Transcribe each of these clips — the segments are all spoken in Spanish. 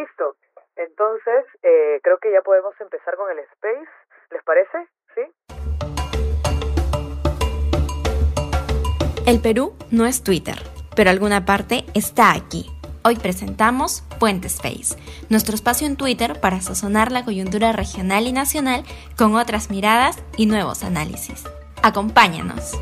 Listo. Entonces, eh, creo que ya podemos empezar con el space. ¿Les parece? ¿Sí? El Perú no es Twitter, pero alguna parte está aquí. Hoy presentamos Puente Space, nuestro espacio en Twitter para sazonar la coyuntura regional y nacional con otras miradas y nuevos análisis. Acompáñanos.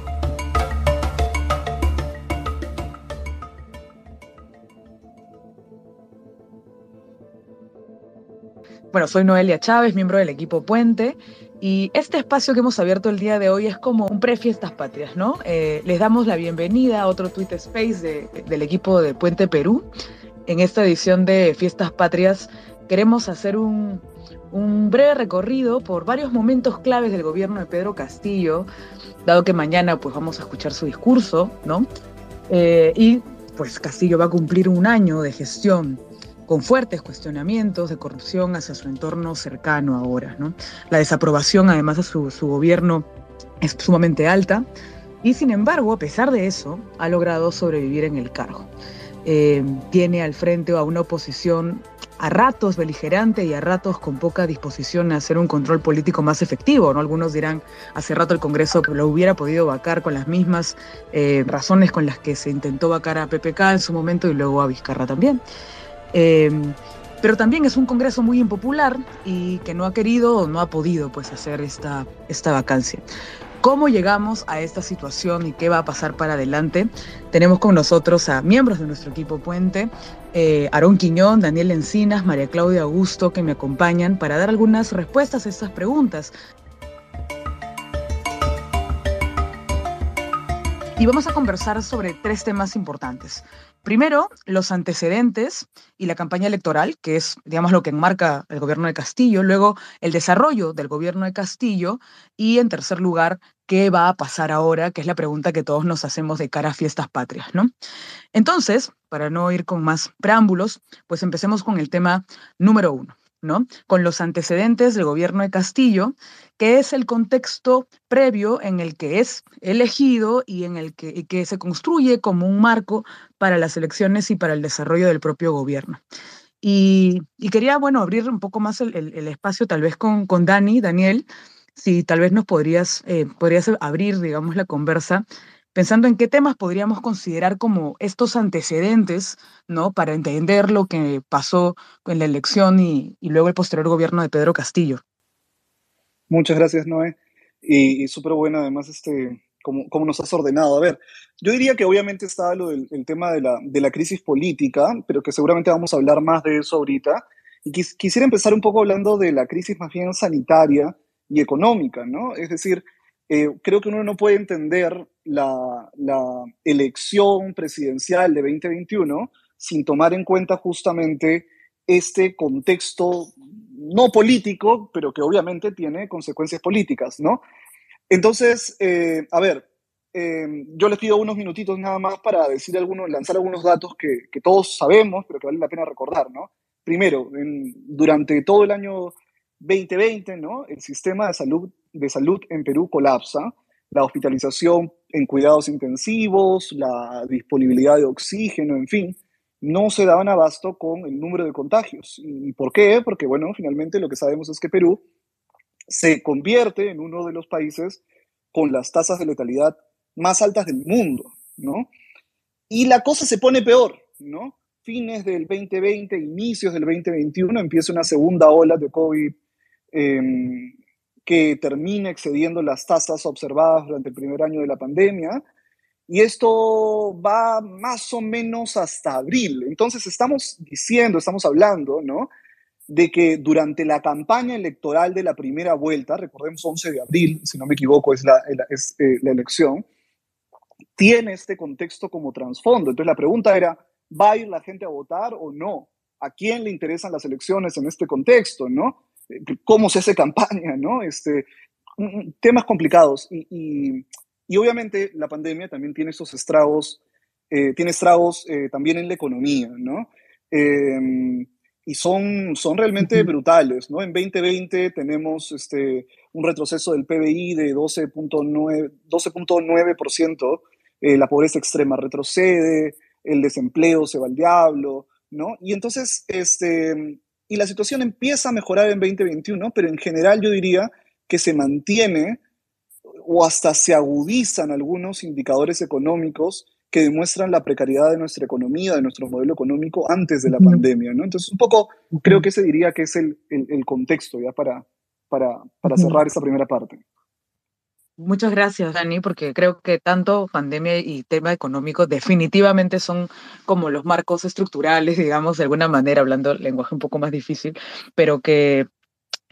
Bueno, soy Noelia Chávez, miembro del equipo Puente, y este espacio que hemos abierto el día de hoy es como un pre-fiestas patrias, ¿no? Eh, les damos la bienvenida a otro Tweet Space del equipo de Puente Perú. En esta edición de Fiestas Patrias queremos hacer un, breve recorrido por varios momentos claves del gobierno de Pedro Castillo, dado que mañana pues vamos a escuchar su discurso, ¿no? Eh, y pues Castillo va a cumplir un año de gestión con fuertes cuestionamientos de corrupción hacia su entorno cercano ahora. ¿no? La desaprobación además de su, gobierno es sumamente alta y sin embargo, a pesar de eso, ha logrado sobrevivir en el cargo. Eh, tiene al frente a una oposición a ratos beligerante y a ratos con poca disposición a hacer un control político más efectivo. ¿no? Algunos dirán, hace rato el Congreso lo hubiera podido vacar con las mismas eh, razones con las que se intentó vacar a PPK en su momento y luego a Vizcarra también. Em, pero también es un Congreso muy impopular y que no ha querido o no ha podido pues, hacer esta, esta vacancia. ¿Cómo llegamos a esta situación y qué va a pasar para adelante? Tenemos con nosotros a miembros de nuestro equipo Puente, eh, Aarón Quiñón, Daniel Encinas, María Claudia Augusto, que me acompañan para dar algunas respuestas a estas preguntas. Y vamos a conversar sobre tres temas importantes. Primero, los antecedentes y la campaña electoral, que es, digamos, lo que enmarca el gobierno de Castillo. Luego, el desarrollo del gobierno de Castillo. Y, en tercer lugar, qué va a pasar ahora, que es la pregunta que todos nos hacemos de cara a fiestas patrias, ¿no? Entonces, para no ir con más preámbulos, pues empecemos con el tema número uno. ¿No? Con los antecedentes del gobierno de Castillo, que es el contexto previo en el que es elegido y en el que, se construye como un marco para las elecciones y para el desarrollo del propio gobierno. Y, quería, bueno, abrir un poco más el, espacio tal vez con, con Dani, Daniel, si tal vez nos podrías, eh, podrías abrir, digamos, la conversa pensando en qué temas podríamos considerar como estos antecedentes, ¿no? Para entender lo que pasó en la elección y, luego el posterior gobierno de Pedro Castillo. Muchas gracias, Noé. Y, súper bueno, además, este, cómo, nos has ordenado. A ver, yo diría que obviamente está lo del el tema de la, de la, crisis política, pero que seguramente vamos a hablar más de eso ahorita. Y quisiera empezar un poco hablando de la crisis más bien sanitaria y económica, ¿no? Es decir, eh, creo que uno no puede entender la, elección presidencial de 2021 sin tomar en cuenta justamente este contexto no político, pero que obviamente tiene consecuencias políticas, ¿no? Entonces, eh, a ver, eh, yo les pido unos minutitos nada más para decir algunos, lanzar algunos datos que, todos sabemos, pero que vale la pena recordar, ¿no? Primero, durante todo el año 2020, ¿no? El sistema de salud, de salud en Perú colapsa, la hospitalización en cuidados intensivos, la disponibilidad de oxígeno, en fin, no se daban abasto con el número de contagios. ¿Y por qué? Porque, bueno, finalmente lo que sabemos es que Perú se convierte en uno de los países con las tasas de letalidad más altas del mundo, ¿no? Y la cosa se pone peor, ¿no? Fines del 2020, inicios del 2021, empieza una segunda ola de COVID Em, que termine excediendo las tasas observadas durante el primer año de la pandemia. Y esto va más o menos hasta abril. Entonces estamos diciendo, estamos hablando, ¿no? De que durante la campaña electoral de la primera vuelta, recordemos 11 de abril, si no me equivoco, es la, es, eh, la elección, tiene este contexto como trasfondo. Entonces la pregunta era, ¿va a ir la gente a votar o no? ¿A quién le interesan las elecciones en este contexto, no? Cómo se hace campaña, ¿no? Este, temas complicados. Y, obviamente la pandemia también tiene esos estragos, eh, tiene estragos eh, también en la economía, ¿no? Em, y son, son realmente brutales, ¿no? En 2020 tenemos este, un retroceso del PBI de 12.9%, 12 eh, la pobreza extrema retrocede, el desempleo se va al diablo, ¿no? Y entonces, este, y la situación empieza a mejorar en 2021, pero en general yo diría que se mantiene o hasta se agudizan algunos indicadores económicos que demuestran la precariedad de nuestra economía, de nuestro modelo económico antes de la pandemia, ¿no? Entonces, un poco creo que ese diría que es el, el, contexto ya para, para, para cerrar esa primera parte. Muchas gracias, Dani, porque creo que tanto pandemia y tema económico definitivamente son como los marcos estructurales, digamos, de alguna manera, hablando lenguaje un poco más difícil, pero que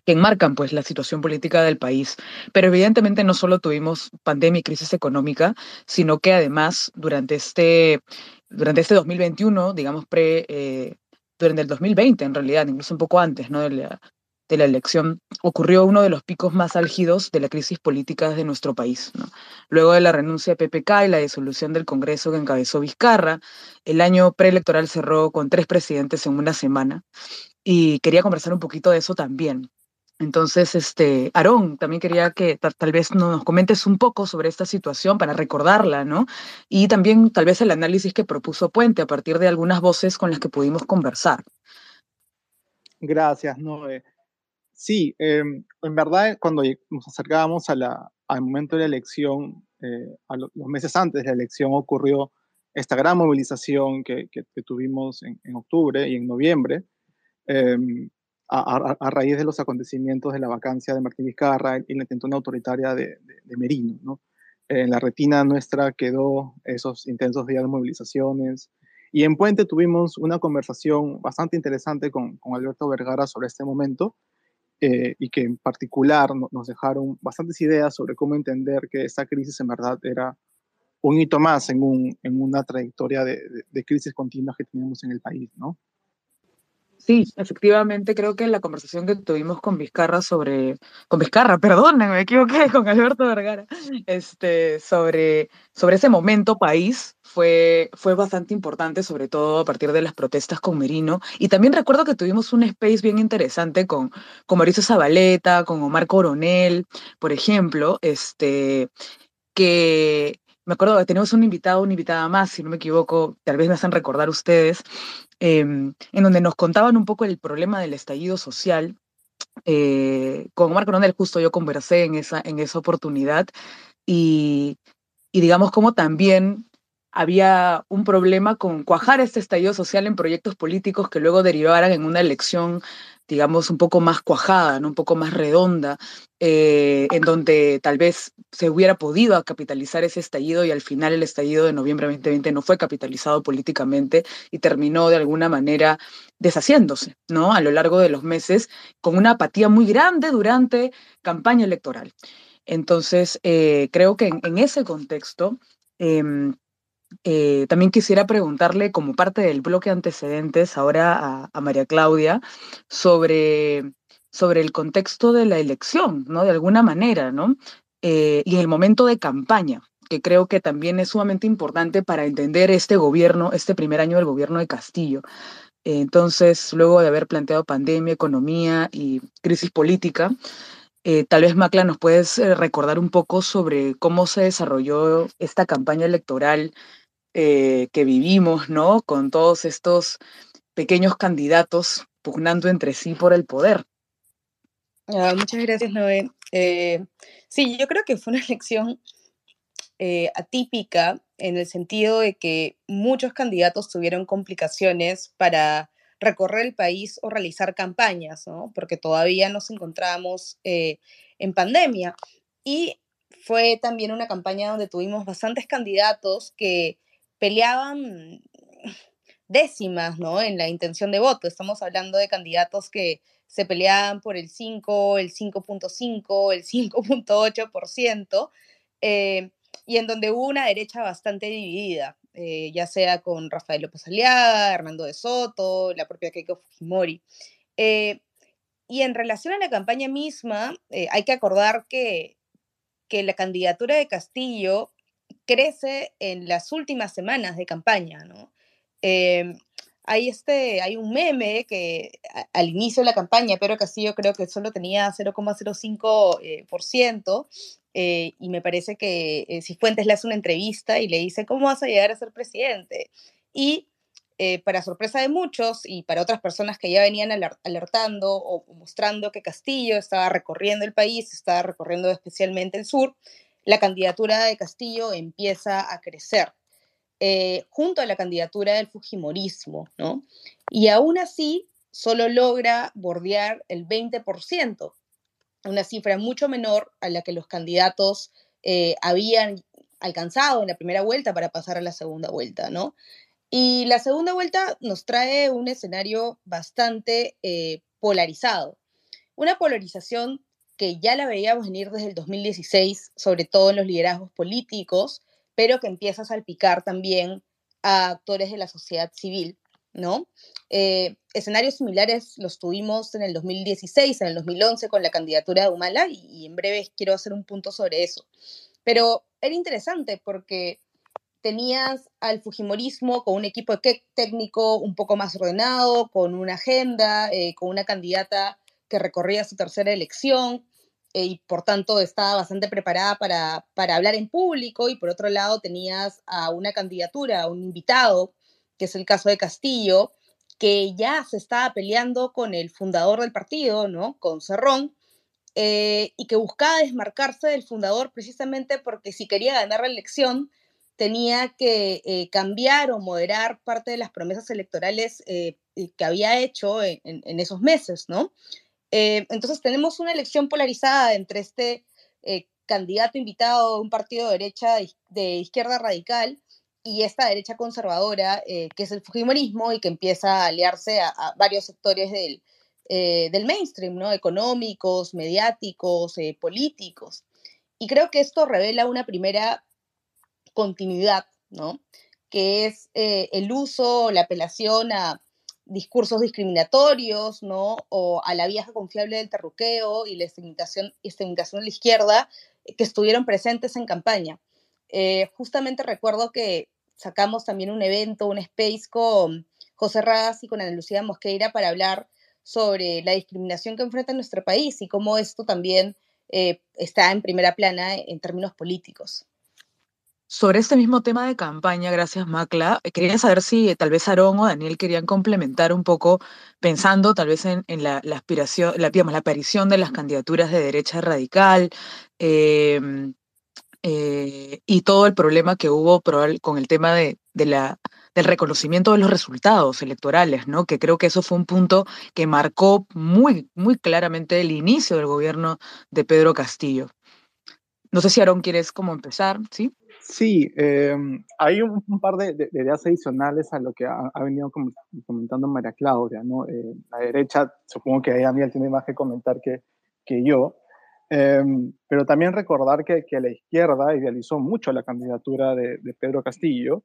que enmarcan pues la situación política del país. Pero evidentemente no solo tuvimos pandemia y crisis económica, sino que además durante este, durante este 2021, digamos, pre, eh, durante el 2020 en realidad, incluso un poco antes ¿no? De la elección, ocurrió uno de los picos más álgidos de la crisis política de nuestro país. Luego de la renuncia de PPK y la disolución del Congreso que encabezó Vizcarra, el año preelectoral cerró con tres presidentes en una semana. Y quería conversar un poquito de eso también. Entonces, este, Aarón, también quería que tal vez nos comentes un poco sobre esta situación para recordarla, ¿no? Y también tal vez el análisis que propuso Puente a partir de algunas voces con las que pudimos conversar. Gracias, Noé. Sí, em, en verdad, cuando nos acercábamos a la, al momento de la elección, eh, a los meses antes de la elección, ocurrió esta gran movilización que, que, tuvimos en, en, octubre y en noviembre. Eh, a, raíz de los acontecimientos de la vacancia de Martín Vizcarra y la intentona autoritaria de, Merino. ¿no? En la retina nuestra quedó esos intensos días de movilizaciones. Y en Puente tuvimos una conversación bastante interesante con, con Alberto Vergara sobre este momento eh, y que en particular nos dejaron bastantes ideas sobre cómo entender que esta crisis en verdad era un hito más en, un, en una trayectoria de, de crisis continuas que tenemos en el país, ¿no? Sí, efectivamente, creo que la conversación que tuvimos con Vizcarra sobre, con Vizcarra, perdón, me equivoqué, con Alberto Vergara, este, sobre, sobre ese momento país fue, fue bastante importante, sobre todo a partir de las protestas con Merino. Y también recuerdo que tuvimos un space bien interesante con, con Mauricio Zabaleta, con Omar Coronel, por ejemplo, este, que me acuerdo que tenemos un invitado, una invitada más, si no me equivoco, tal vez me hacen recordar ustedes, em, en donde nos contaban un poco el problema del estallido social. Eh, con Marco Ronel justo yo conversé en esa, en esa oportunidad y, y digamos como también había un problema con cuajar este estallido social en proyectos políticos que luego derivaran en una elección digamos, un poco más cuajada, ¿no? un poco más redonda, eh, en donde tal vez se hubiera podido capitalizar ese estallido y al final el estallido de noviembre de 2020 no fue capitalizado políticamente y terminó de alguna manera deshaciéndose, ¿no? A lo largo de los meses, con una apatía muy grande durante campaña electoral. Entonces, eh, creo que en, ese contexto, em, eh, también quisiera preguntarle, como parte del bloque antecedentes, ahora a, María Claudia, sobre, sobre el contexto de la elección, ¿no? De alguna manera, ¿no? Eh, y el momento de campaña, que creo que también es sumamente importante para entender este gobierno, este primer año del gobierno de Castillo. entonces, luego de haber planteado pandemia, economía y crisis política, eh, tal vez, Macla, nos puedes recordar un poco sobre cómo se desarrolló esta campaña electoral eh, que vivimos, ¿no? Con todos estos pequeños candidatos pugnando entre sí por el poder. Ah, muchas gracias, Noé. Eh, sí, yo creo que fue una elección eh, atípica en el sentido de que muchos candidatos tuvieron complicaciones para recorrer el país o realizar campañas, ¿no? Porque todavía nos encontramos en pandemia. Y fue también una campaña donde tuvimos bastantes candidatos que peleaban décimas, ¿no? En la intención de voto. Estamos hablando de candidatos que se peleaban por el 5, el 5.5, el 5.8%, eh, y en donde hubo una derecha bastante dividida, eh, ya sea con Rafael López Aliaga, Hernando de Soto, la propia Keiko Fujimori. Eh, y en relación a la campaña misma, hay que acordar que, que la candidatura de Castillo crece en las últimas semanas de campaña, ¿no? Em, hay, este, hay un meme que al inicio de la campaña, pero Castillo creo que solo tenía 0,05%, eh, eh, y me parece que eh, si Fuentes le hace una entrevista y le dice, ¿cómo vas a llegar a ser presidente? Y eh, para sorpresa de muchos y para otras personas que ya venían alertando o mostrando que Castillo estaba recorriendo el país, estaba recorriendo especialmente el sur, la candidatura de Castillo empieza a crecer. Eh, junto a la candidatura del Fujimorismo, ¿no? Y aún así, solo logra bordear el 20%, una cifra mucho menor a la que los candidatos eh, habían alcanzado en la primera vuelta para pasar a la segunda vuelta, ¿no? Y la segunda vuelta nos trae un escenario bastante eh, polarizado, una polarización que ya la veíamos venir desde el 2016, sobre todo en los liderazgos políticos, pero que empieza a salpicar también a actores de la sociedad civil, ¿no? Eh, escenarios similares los tuvimos en el 2016, en el 2011 con la candidatura de Humala y, en breve quiero hacer un punto sobre eso. Pero era interesante porque tenías al Fujimorismo con un equipo técnico un poco más ordenado, con una agenda, eh, con una candidata que recorría su tercera elección, eh, y por tanto estaba bastante preparada para, para, hablar en público y por otro lado tenías a una candidatura, a un invitado, que es el caso de Castillo, que ya se estaba peleando con el fundador del partido, ¿no? Con Cerrón, eh, y que buscaba desmarcarse del fundador precisamente porque si quería ganar la elección tenía que eh, cambiar o moderar parte de las promesas electorales que había hecho en, en esos meses, ¿no? Eh, entonces tenemos una elección polarizada entre este eh, candidato invitado de un partido de derecha de izquierda radical y esta derecha conservadora, eh, que es el Fujimorismo y que empieza a aliarse a, varios sectores del, del, mainstream, ¿no? económicos, mediáticos, políticos. Y creo que esto revela una primera continuidad, ¿no? que es el uso, la apelación a discursos discriminatorios, ¿no? O a la vieja confiable del terruqueo y la estigmatización, de la izquierda eh, que estuvieron presentes en campaña. Eh, justamente recuerdo que sacamos también un evento, un space con José Raz y con Ana Lucía Mosqueira para hablar sobre la discriminación que enfrenta nuestro país y cómo esto también eh, está en primera plana en términos políticos. Sobre este mismo tema de campaña, gracias Macla, eh, quería saber si eh, tal vez Aarón o Daniel querían complementar un poco, pensando tal vez en, la, aspiración, la, digamos, la aparición de las candidaturas de derecha radical em, eh, y todo el problema que hubo con el tema de, la, del reconocimiento de los resultados electorales, ¿no? Que creo que eso fue un punto que marcó muy, muy claramente el inicio del gobierno de Pedro Castillo. No sé si Aarón quieres como empezar, ¿sí? Sí, em, hay un, par de, ideas adicionales a lo que ha, venido comentando María Claudia, ¿no? Eh, la derecha, supongo que ella tiene más que comentar que, que yo, em, pero también recordar que, que, la izquierda idealizó mucho la candidatura de, Pedro Castillo.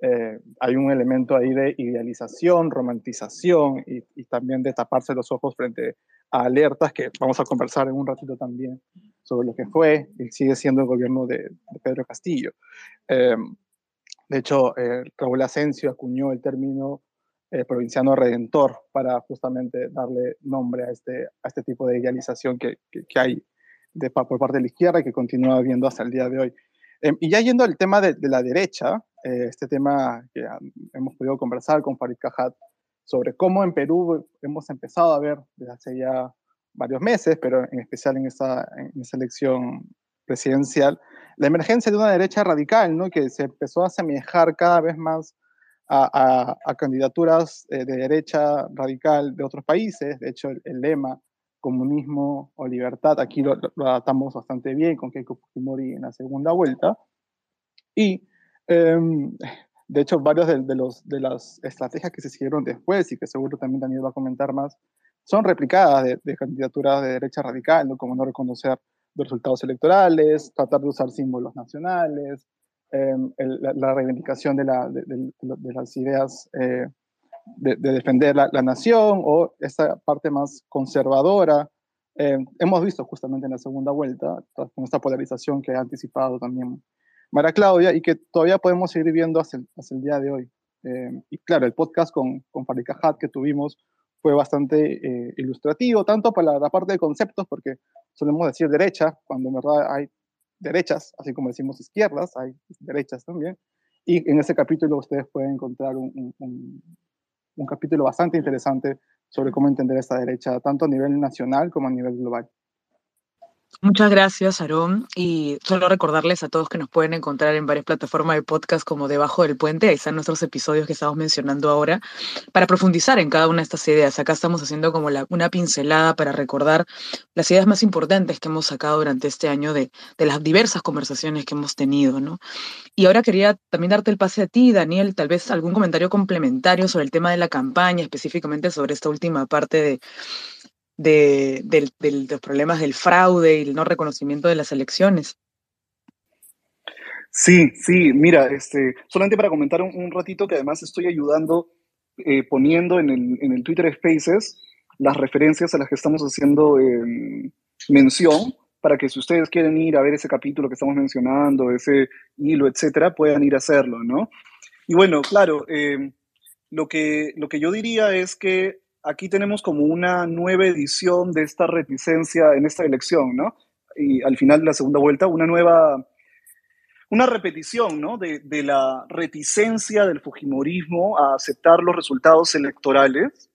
Eh, hay un elemento ahí de idealización, romantización y, y también de taparse los ojos frente a alertas que vamos a conversar en un ratito también sobre lo que fue y sigue siendo el gobierno de, Pedro Castillo. Em, de hecho, eh, Raúl Asensio acuñó el término eh, provinciano redentor para justamente darle nombre a este, a este tipo de idealización que, que, hay de, por parte de la izquierda y que continúa habiendo hasta el día de hoy. Em, y ya yendo al tema de, de la derecha, eh, este tema que hemos podido conversar con Farid Cajat sobre cómo en Perú hemos empezado a ver desde hace ya varios meses, pero en especial en esa, en esa elección presidencial, la emergencia de una derecha radical, ¿no? que se empezó a asemejar cada vez más a, a, candidaturas eh, de derecha radical de otros países. De hecho, el, lema comunismo o libertad, aquí lo, adaptamos bastante bien con Keiko Fujimori en la segunda vuelta. Y, em, de hecho, varios de, de, de las estrategias que se siguieron después y que seguro también Daniel va a comentar más, son replicadas de, candidaturas de derecha radical, ¿no? como no reconocer los resultados electorales, tratar de usar símbolos nacionales, em, la, reivindicación de, la, de, las ideas eh, de, defender la, nación o esta parte más conservadora. Em, hemos visto justamente en la segunda vuelta, con esta polarización que ha anticipado también Mara Claudia y que todavía podemos seguir viendo hasta el, hasta el día de hoy. Em, y claro, el podcast con, con Farika que tuvimos fue bastante eh, ilustrativo, tanto para la, parte de conceptos, porque solemos decir derecha, cuando en verdad hay derechas, así como decimos izquierdas, hay derechas también, y en ese capítulo ustedes pueden encontrar un, un capítulo bastante interesante sobre cómo entender esta derecha, tanto a nivel nacional como a nivel global. Muchas gracias, Aarón. Y solo recordarles a todos que nos pueden encontrar en varias plataformas de podcast como Debajo del Puente. Ahí están nuestros episodios que estamos mencionando ahora para profundizar en cada una de estas ideas. Acá estamos haciendo como una pincelada para recordar las ideas más importantes que hemos sacado durante este año de, de las diversas conversaciones que hemos tenido, ¿no? Y ahora quería también darte el pase a ti, Daniel, tal vez algún comentario complementario sobre el tema de la campaña, específicamente sobre esta última parte de de, los problemas del fraude y el no reconocimiento de las elecciones. Sí, sí, mira, este, solamente para comentar un, ratito que además estoy ayudando eh, poniendo en el, en el, Twitter Spaces las referencias a las que estamos haciendo em, mención para que si ustedes quieren ir a ver ese capítulo que estamos mencionando, ese hilo, etcétera, puedan ir a hacerlo, ¿no? Y bueno, claro, em, lo, que, lo que yo diría es que aquí tenemos como una nueva edición de esta reticencia en esta elección, ¿no? Y al final de la segunda vuelta, una nueva, una repetición, ¿no? De, la reticencia del Fujimorismo a aceptar los resultados electorales,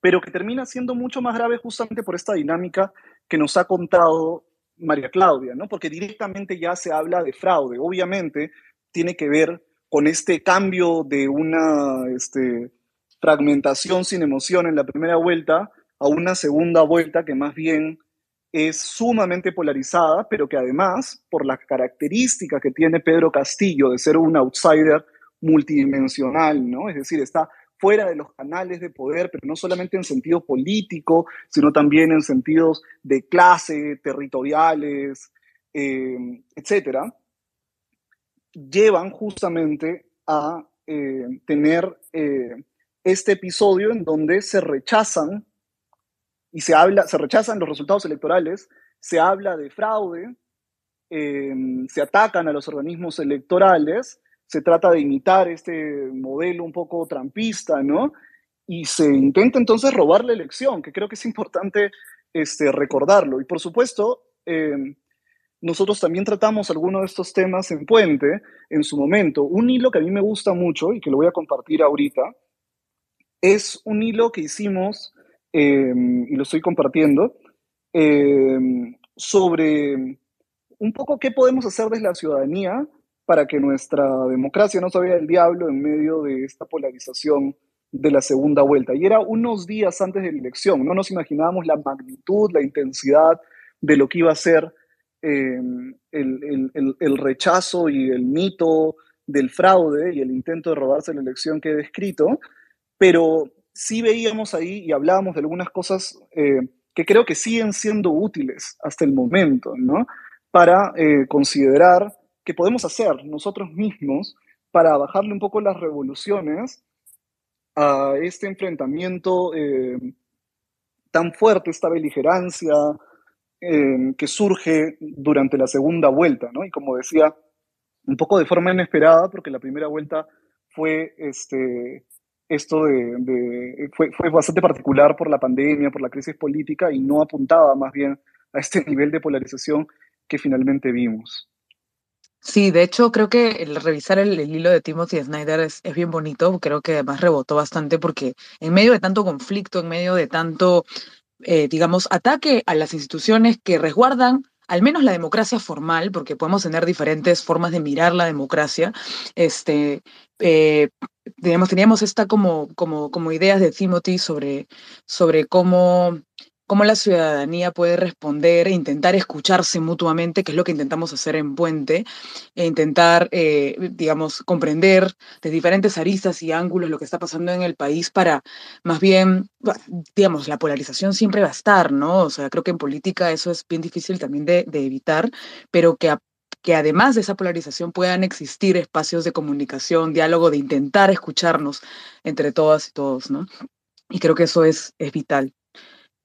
pero que termina siendo mucho más grave justamente por esta dinámica que nos ha contado María Claudia, ¿no? Porque directamente ya se habla de fraude. Obviamente tiene que ver con este cambio de una, este, fragmentación sin emoción en la primera vuelta a una segunda vuelta que más bien es sumamente polarizada, pero que además, por la característica que tiene Pedro Castillo de ser un outsider multidimensional, ¿no? Es decir, está fuera de los canales de poder, pero no solamente en sentido político, sino también en sentidos de clase, territoriales, eh, etcétera, llevan justamente a eh, tener eh, este episodio en donde se rechazan y se habla, se rechazan los resultados electorales, se habla de fraude, em, se atacan a los organismos electorales, se trata de imitar este modelo un poco trampista, ¿no? Y se intenta entonces robar la elección, que creo que es importante este, recordarlo. Y por supuesto, em, nosotros también tratamos algunos de estos temas en Puente en su momento. Un hilo que a mí me gusta mucho y que lo voy a compartir ahorita es un hilo que hicimos, em, y lo estoy compartiendo, em, sobre un poco qué podemos hacer desde la ciudadanía para que nuestra democracia no se vea el diablo en medio de esta polarización de la segunda vuelta. Y era unos días antes de la elección, no nos imaginábamos la magnitud, la intensidad de lo que iba a ser em, el, el, rechazo y el mito del fraude y el intento de robarse la elección que he descrito, pero sí veíamos ahí y hablábamos de algunas cosas eh, que creo que siguen siendo útiles hasta el momento, ¿no? Para eh, considerar qué podemos hacer nosotros mismos para bajarle un poco las revoluciones a este enfrentamiento eh, tan fuerte, esta beligerancia que surge durante la segunda vuelta, ¿no? Y como decía, un poco de forma inesperada, porque la primera vuelta fue este, esto de, fue, fue, bastante particular por la pandemia, por la crisis política y no apuntaba más bien a este nivel de polarización que finalmente vimos. Sí, de hecho creo que el revisar el, hilo de Timothy Snyder es, es, bien bonito, creo que además rebotó bastante porque en medio de tanto conflicto, en medio de tanto, eh, digamos, ataque a las instituciones que resguardan al menos la democracia formal, porque podemos tener diferentes formas de mirar la democracia, este, eh, teníamos esta como, como, como ideas de Timothy sobre, sobre cómo cómo la ciudadanía puede responder e intentar escucharse mutuamente, que es lo que intentamos hacer en Puente, e intentar, eh, digamos, comprender de diferentes aristas y ángulos lo que está pasando en el país para, más bien, digamos, la polarización siempre va a estar, ¿no? O sea, creo que en política eso es bien difícil también de, evitar, pero que que además de esa polarización puedan existir espacios de comunicación, diálogo, de intentar escucharnos entre todas y todos, ¿no? Y creo que eso es, es vital.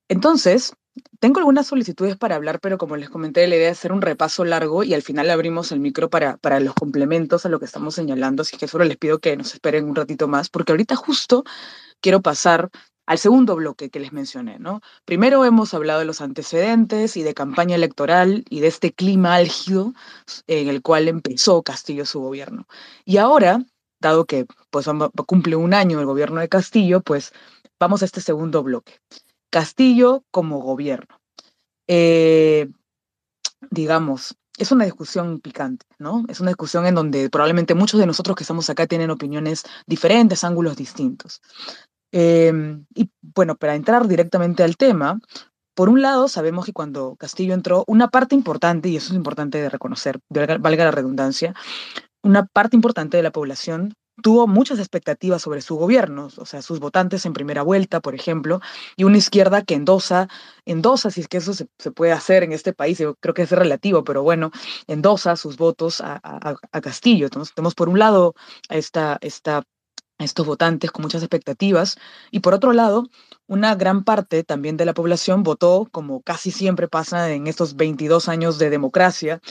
Entonces, tengo algunas solicitudes para hablar, pero como les comenté, la idea es hacer un repaso largo y al final abrimos el micro para, para los complementos a lo que estamos señalando, así que solo les pido que nos esperen un ratito más, porque ahorita justo quiero pasar al segundo bloque que les mencioné, ¿no? Primero hemos hablado de los antecedentes y de campaña electoral y de este clima álgido en el cual empezó Castillo su gobierno. Y ahora, dado que pues, cumple un año el gobierno de Castillo, pues vamos a este segundo bloque. Castillo como gobierno. Eh, digamos, es una discusión picante, ¿no? Es una discusión en donde probablemente muchos de nosotros que estamos acá tienen opiniones diferentes, ángulos distintos. Em, y bueno, para entrar directamente al tema, por un lado, sabemos que cuando Castillo entró, una parte importante, y eso es importante de reconocer, valga la redundancia, una parte importante de la población tuvo muchas expectativas sobre su gobierno, o sea, sus votantes en primera vuelta, por ejemplo, y una izquierda que endosa, endosa, si es que eso se, puede hacer en este país, yo creo que es relativo, pero bueno, endosa sus votos a, Castillo. Entonces, tenemos por un lado a, esta, esta, estos votantes con muchas expectativas, y por otro lado, una gran parte también de la población votó, como casi siempre pasa en estos 22 años de democracia,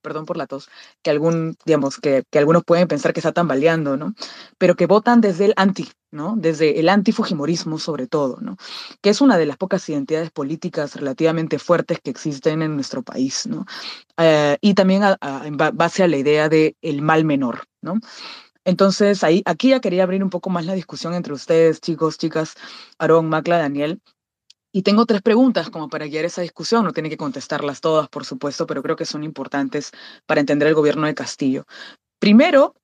perdón por la tos, que algún, digamos, que, que, algunos pueden pensar que está tambaleando, ¿no? Pero que votan desde el anti, ¿no? Desde el antifujimorismo sobre todo, ¿no? Que es una de las pocas identidades políticas relativamente fuertes que existen en nuestro país, ¿no? Eh, y también en base a la idea de el mal menor, ¿no? Entonces, ahí, aquí ya quería abrir un poco más la discusión entre ustedes, chicos, chicas, Aarón, Macla, Daniel, y tengo tres preguntas como para guiar esa discusión. No tiene que contestarlas todas, por supuesto, pero creo que son importantes para entender el gobierno de Castillo. Primero,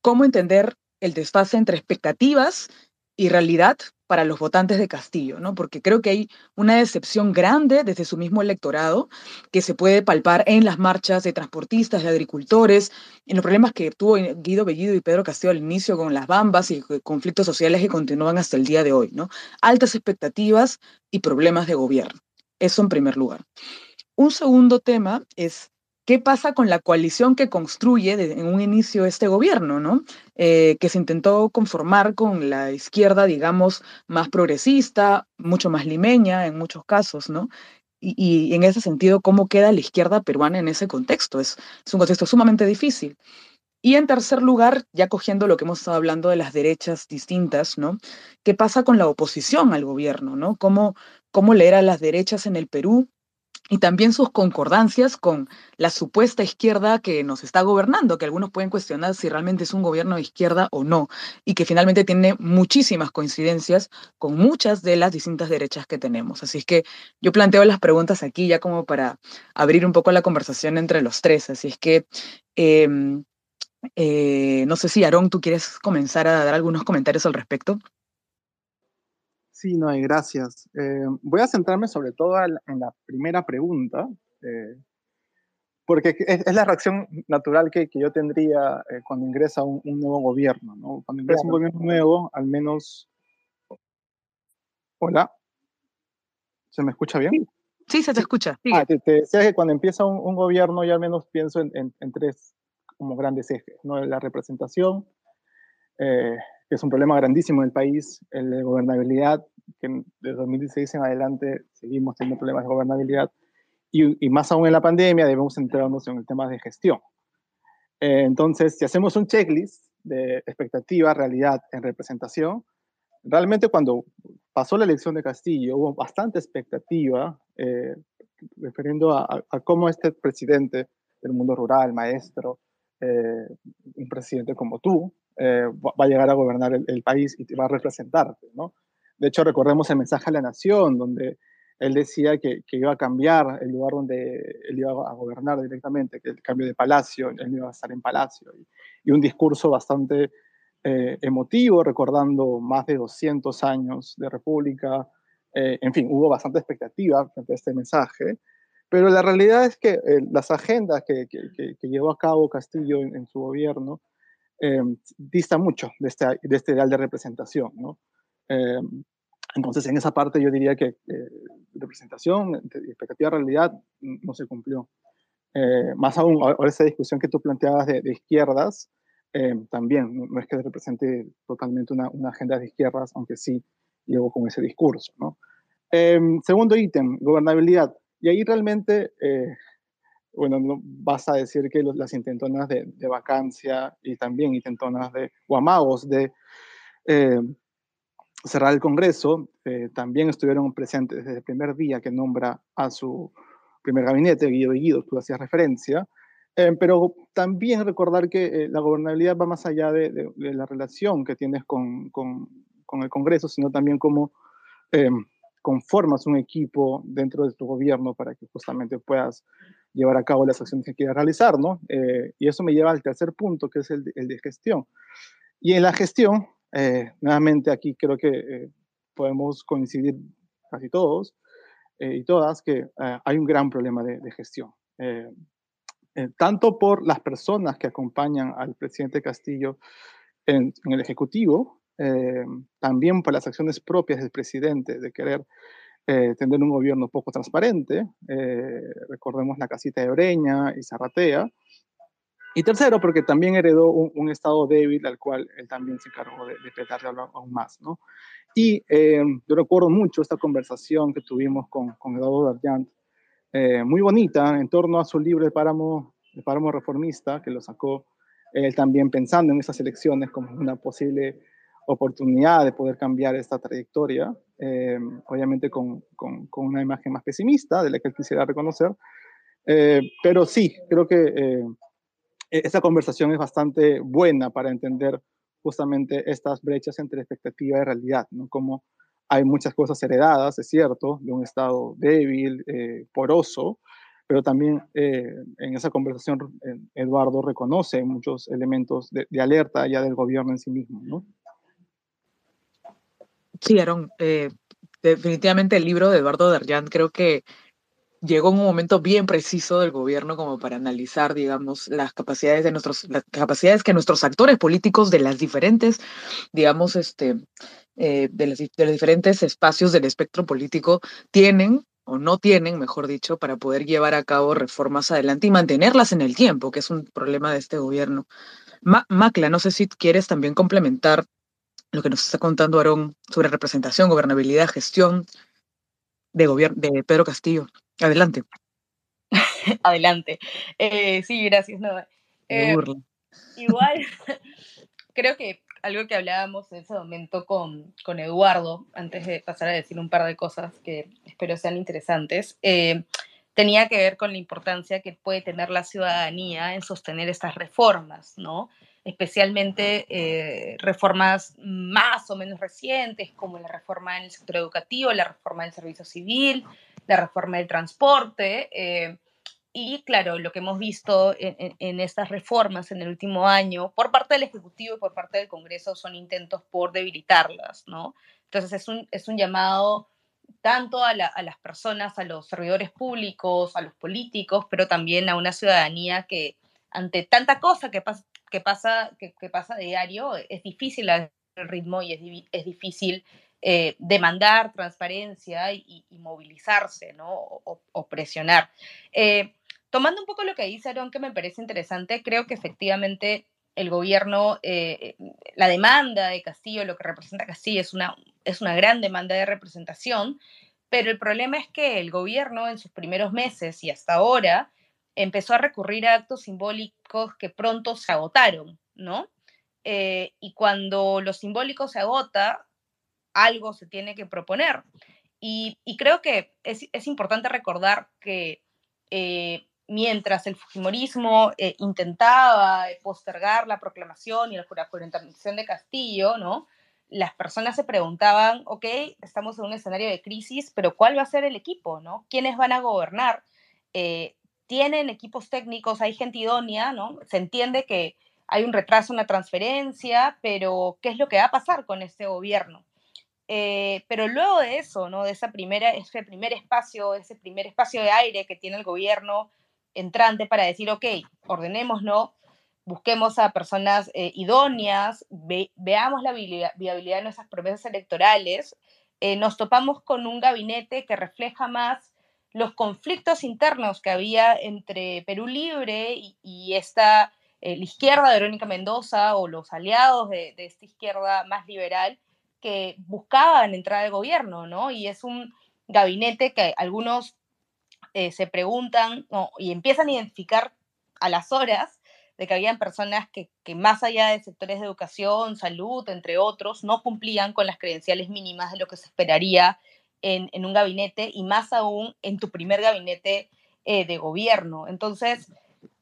¿cómo entender el desfase entre expectativas y realidad para los votantes de Castillo, ¿no? Porque creo que hay una decepción grande desde su mismo electorado que se puede palpar en las marchas de transportistas, de agricultores, en los problemas que tuvo Guido Bellido y Pedro Castillo al inicio con las bambas y conflictos sociales que continúan hasta el día de hoy, ¿no? Altas expectativas y problemas de gobierno. Eso en primer lugar. Un segundo tema es ¿Qué pasa con la coalición que construye en un inicio este gobierno, ¿no? Eh, que se intentó conformar con la izquierda, digamos, más progresista, mucho más limeña en muchos casos, ¿no? Y, en ese sentido, ¿cómo queda la izquierda peruana en ese contexto? Es, un contexto sumamente difícil. Y en tercer lugar, ya cogiendo lo que hemos estado hablando de las derechas distintas, ¿no? ¿Qué pasa con la oposición al gobierno, ¿no? ¿Cómo, cómo leer a las derechas en el Perú y también sus concordancias con la supuesta izquierda que nos está gobernando, que algunos pueden cuestionar si realmente es un gobierno de izquierda o no, y que finalmente tiene muchísimas coincidencias con muchas de las distintas derechas que tenemos. Así es que yo planteo las preguntas aquí ya como para abrir un poco la conversación entre los tres. Así es que em, eh, no sé si Aarón, tú quieres comenzar a dar algunos comentarios al respecto. Sí, no, hay gracias. Eh, voy a centrarme sobre todo en la primera pregunta, eh, porque es, la reacción natural que, que yo tendría eh, cuando ingresa un, nuevo gobierno. ¿no? Cuando ingresa un gobierno nuevo, al menos... Hola, ¿se me escucha bien? Sí, se te escucha. Ah, te, decía que cuando empieza un, gobierno yo al menos pienso en, en, tres como grandes ejes, ¿no? La representación, que es un problema grandísimo en el país, el de gobernabilidad que desde 2016 en adelante seguimos teniendo problemas de gobernabilidad y, y más aún en la pandemia debemos centrarnos en el tema de gestión. Eh, entonces, si hacemos un checklist de expectativa, realidad en representación, realmente cuando pasó la elección de Castillo hubo bastante expectativa eh, refiriendo a, cómo este presidente del mundo rural, maestro, eh, un presidente como tú, va a llegar a gobernar el, el, país y va a representarte, ¿no? De hecho, recordemos el mensaje a la nación, donde él decía que, iba a cambiar el lugar donde él iba a gobernar directamente, que el cambio de palacio, él iba a estar en palacio. Y, un discurso bastante eh, emotivo, recordando más de 200 años de república. Eh, en fin, hubo bastante expectativa frente a este mensaje. Pero la realidad es que eh, las agendas que, llevó a cabo Castillo en, su gobierno distan mucho de este, de este ideal de representación. ¿no? Em, entonces, en esa parte yo diría que eh, representación, expectativa, realidad, no se cumplió. Eh, más aún, ahora esa discusión que tú planteabas de, izquierdas, em, también, no, es que represente totalmente una, agenda de izquierdas, aunque sí llegó con ese discurso. segundo ítem, gobernabilidad. Y ahí realmente, eh, bueno, no vas a decir que las intentonas de, de, vacancia y también intentonas de, o amagos de cerrar el Congreso, también estuvieron presentes desde el primer día que nombra a su primer gabinete, Guido Guido, tú hacías referencia, pero también recordar que la gobernabilidad va más allá de, la relación que tienes con, con, con, el Congreso, sino también cómo conformas un equipo dentro de tu gobierno para que justamente puedas llevar a cabo las acciones que quieras realizar, ¿no? Eh, y eso me lleva al tercer punto, que es el de, gestión. Y en la gestión, eh, nuevamente aquí creo que eh, podemos coincidir casi todos y todas que hay un gran problema de, gestión. tanto por las personas que acompañan al presidente Castillo en, en el Ejecutivo, también por las acciones propias del presidente de querer eh, tener un gobierno poco transparente, eh, recordemos la casita de Breña y Zarratea, y tercero, porque también heredó un, estado débil al cual él también se encargó de, de petarle aún más, ¿no? Y eh, yo recuerdo mucho esta conversación que tuvimos con, con Eduardo Darjant, muy bonita, en torno a su libro de páramo, de páramo reformista, que lo sacó él también pensando en esas elecciones como una posible oportunidad de poder cambiar esta trayectoria, eh, obviamente con, con, una imagen más pesimista de la que él quisiera reconocer, eh, pero sí, creo que eh, e-, conversación es bastante buena para entender justamente estas brechas entre expectativa y realidad, ¿no? Como hay muchas cosas heredadas, es cierto, de un estado débil, poroso, pero también en esa conversación Eduardo reconoce muchos elementos de, de, alerta ya del gobierno en sí mismo, ¿no? Sí, Aaron, eh, definitivamente el libro de Eduardo Darjan creo que llegó en un momento bien preciso del gobierno como para analizar, digamos, las capacidades de nuestros, las capacidades que nuestros actores políticos de las diferentes, digamos, este, eh, de, los diferentes espacios del espectro político tienen o no tienen, mejor dicho, para poder llevar a cabo reformas adelante y mantenerlas en el tiempo, que es un problema de este gobierno. Macla, no sé si quieres también complementar lo que nos está contando Aarón sobre representación, gobernabilidad, gestión de, de Pedro Castillo. Adelante. Adelante. Eh, sí, gracias. No, eh, igual, creo que algo que hablábamos en ese momento con, con, Eduardo, antes de pasar a decir un par de cosas que espero sean interesantes, eh, tenía que ver con la importancia que puede tener la ciudadanía en sostener estas reformas, ¿no? Especialmente eh, reformas más o menos recientes, como la reforma en el sector educativo, la reforma del servicio civil, la reforma del transporte. Eh, y claro, lo que hemos visto en, estas reformas en el último año por parte del Ejecutivo y por parte del Congreso son intentos por debilitarlas, ¿no? Entonces es un, es un llamado tanto a, a, las personas, a los servidores públicos, a los políticos, pero también a una ciudadanía que ante tanta cosa que pasa, que pasa, que, pasa diario, es difícil el ritmo y es, es difícil eh, demandar transparencia y, movilizarse, ¿no? O, presionar. Eh, tomando un poco lo que dice Aaron, que me parece interesante, creo que efectivamente el gobierno, eh, la demanda de Castillo, lo que representa Castillo, es una, es una gran demanda de representación, pero el problema es que el gobierno en sus primeros meses y hasta ahora empezó a recurrir a actos simbólicos que pronto se agotaron, ¿no? Eh, y cuando lo simbólico se agota, algo se tiene que proponer. Y, creo que es, importante recordar que eh, mientras el Fujimorismo eh, intentaba postergar la proclamación y la juramentación de Castillo, ¿no? Las personas se preguntaban, ok, estamos en un escenario de crisis, pero ¿cuál va a ser el equipo, ¿no? ¿Quiénes van a gobernar? Tienen equipos técnicos, hay gente idónea, ¿no? Se entiende que hay un retraso en la transferencia, pero ¿qué es lo que va a pasar con este gobierno? Eh, pero luego de eso, ¿no? De esa primera, ese primer espacio, ese primer espacio de aire que tiene el gobierno entrante para decir, ok, ordenémoslo, busquemos a personas eh, idóneas, veamos la viabilidad de nuestras promesas electorales, eh, nos topamos con un gabinete que refleja más los conflictos internos que había entre Perú Libre y, esta, eh, la izquierda de Verónica Mendoza o los aliados de, esta izquierda más liberal que buscaban entrar al gobierno, ¿no? Y es un gabinete que algunos eh, se preguntan y empiezan a identificar a las horas de que habían personas que, que, más allá de sectores de educación, salud, entre otros, no cumplían con las credenciales mínimas de lo que se esperaría en, un gabinete y más aún en tu primer gabinete eh, de gobierno. Entonces,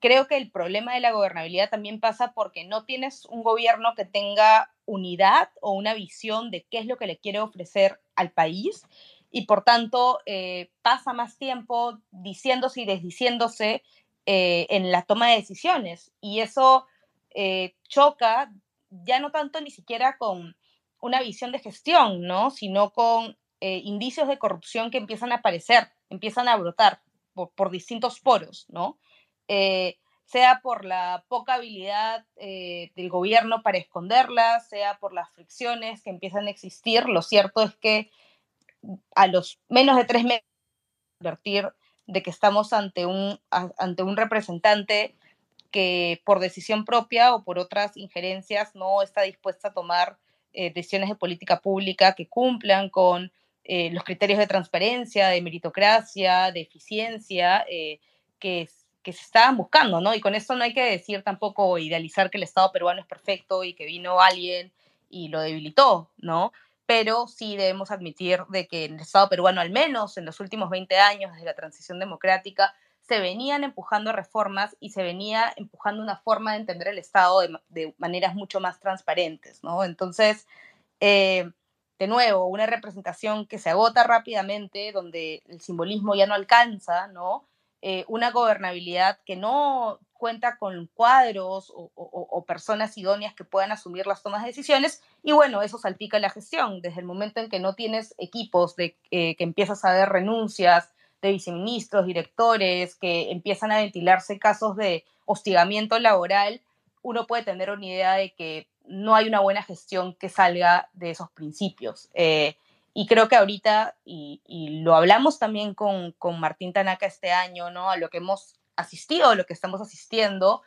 creo que el problema de la gobernabilidad también pasa porque no tienes un gobierno que tenga unidad o una visión de qué es lo que le quiere ofrecer al país y por tanto eh, pasa más tiempo diciéndose y desdiciéndose eh, en la toma de decisiones. Y eso choca ya no tanto ni siquiera con una visión de gestión, ¿no? Sino con eh, indicios de corrupción que empiezan a aparecer, empiezan a brotar por, distintos poros, ¿no? sea por la poca habilidad del gobierno para esconderlas, sea por las fricciones que empiezan a existir. Lo cierto es que a los menos de tres meses de de que estamos ante un, ante un representante que por decisión propia o por otras injerencias no está dispuesta a tomar eh, decisiones de política pública que cumplan con eh, los criterios de transparencia, de meritocracia, de eficiencia eh, que, que se estaban buscando, ¿no? Y con esto no hay que decir tampoco idealizar que el Estado peruano es perfecto y que vino alguien y lo debilitó, ¿no? pero sí debemos admitir de que el Estado peruano, al menos en los últimos 20 años desde la transición democrática, se venían empujando reformas y se venía empujando una forma de entender el Estado de, maneras mucho más transparentes, ¿no? Entonces, eh, de nuevo, una representación que se agota rápidamente, donde el simbolismo ya no alcanza, ¿no? Eh, una gobernabilidad que no cuenta con cuadros o, personas idóneas que puedan asumir las tomas de decisiones y bueno, eso salpica la gestión. Desde el momento en que no tienes equipos, de eh, que empiezas a ver renuncias de viceministros, directores, que empiezan a ventilarse casos de hostigamiento laboral, uno puede tener una idea de que no hay una buena gestión que salga de esos principios. Eh, y creo que ahorita, y, lo hablamos también con, Martín Tanaka este año, ¿no? A lo que hemos asistido, a lo que estamos asistiendo,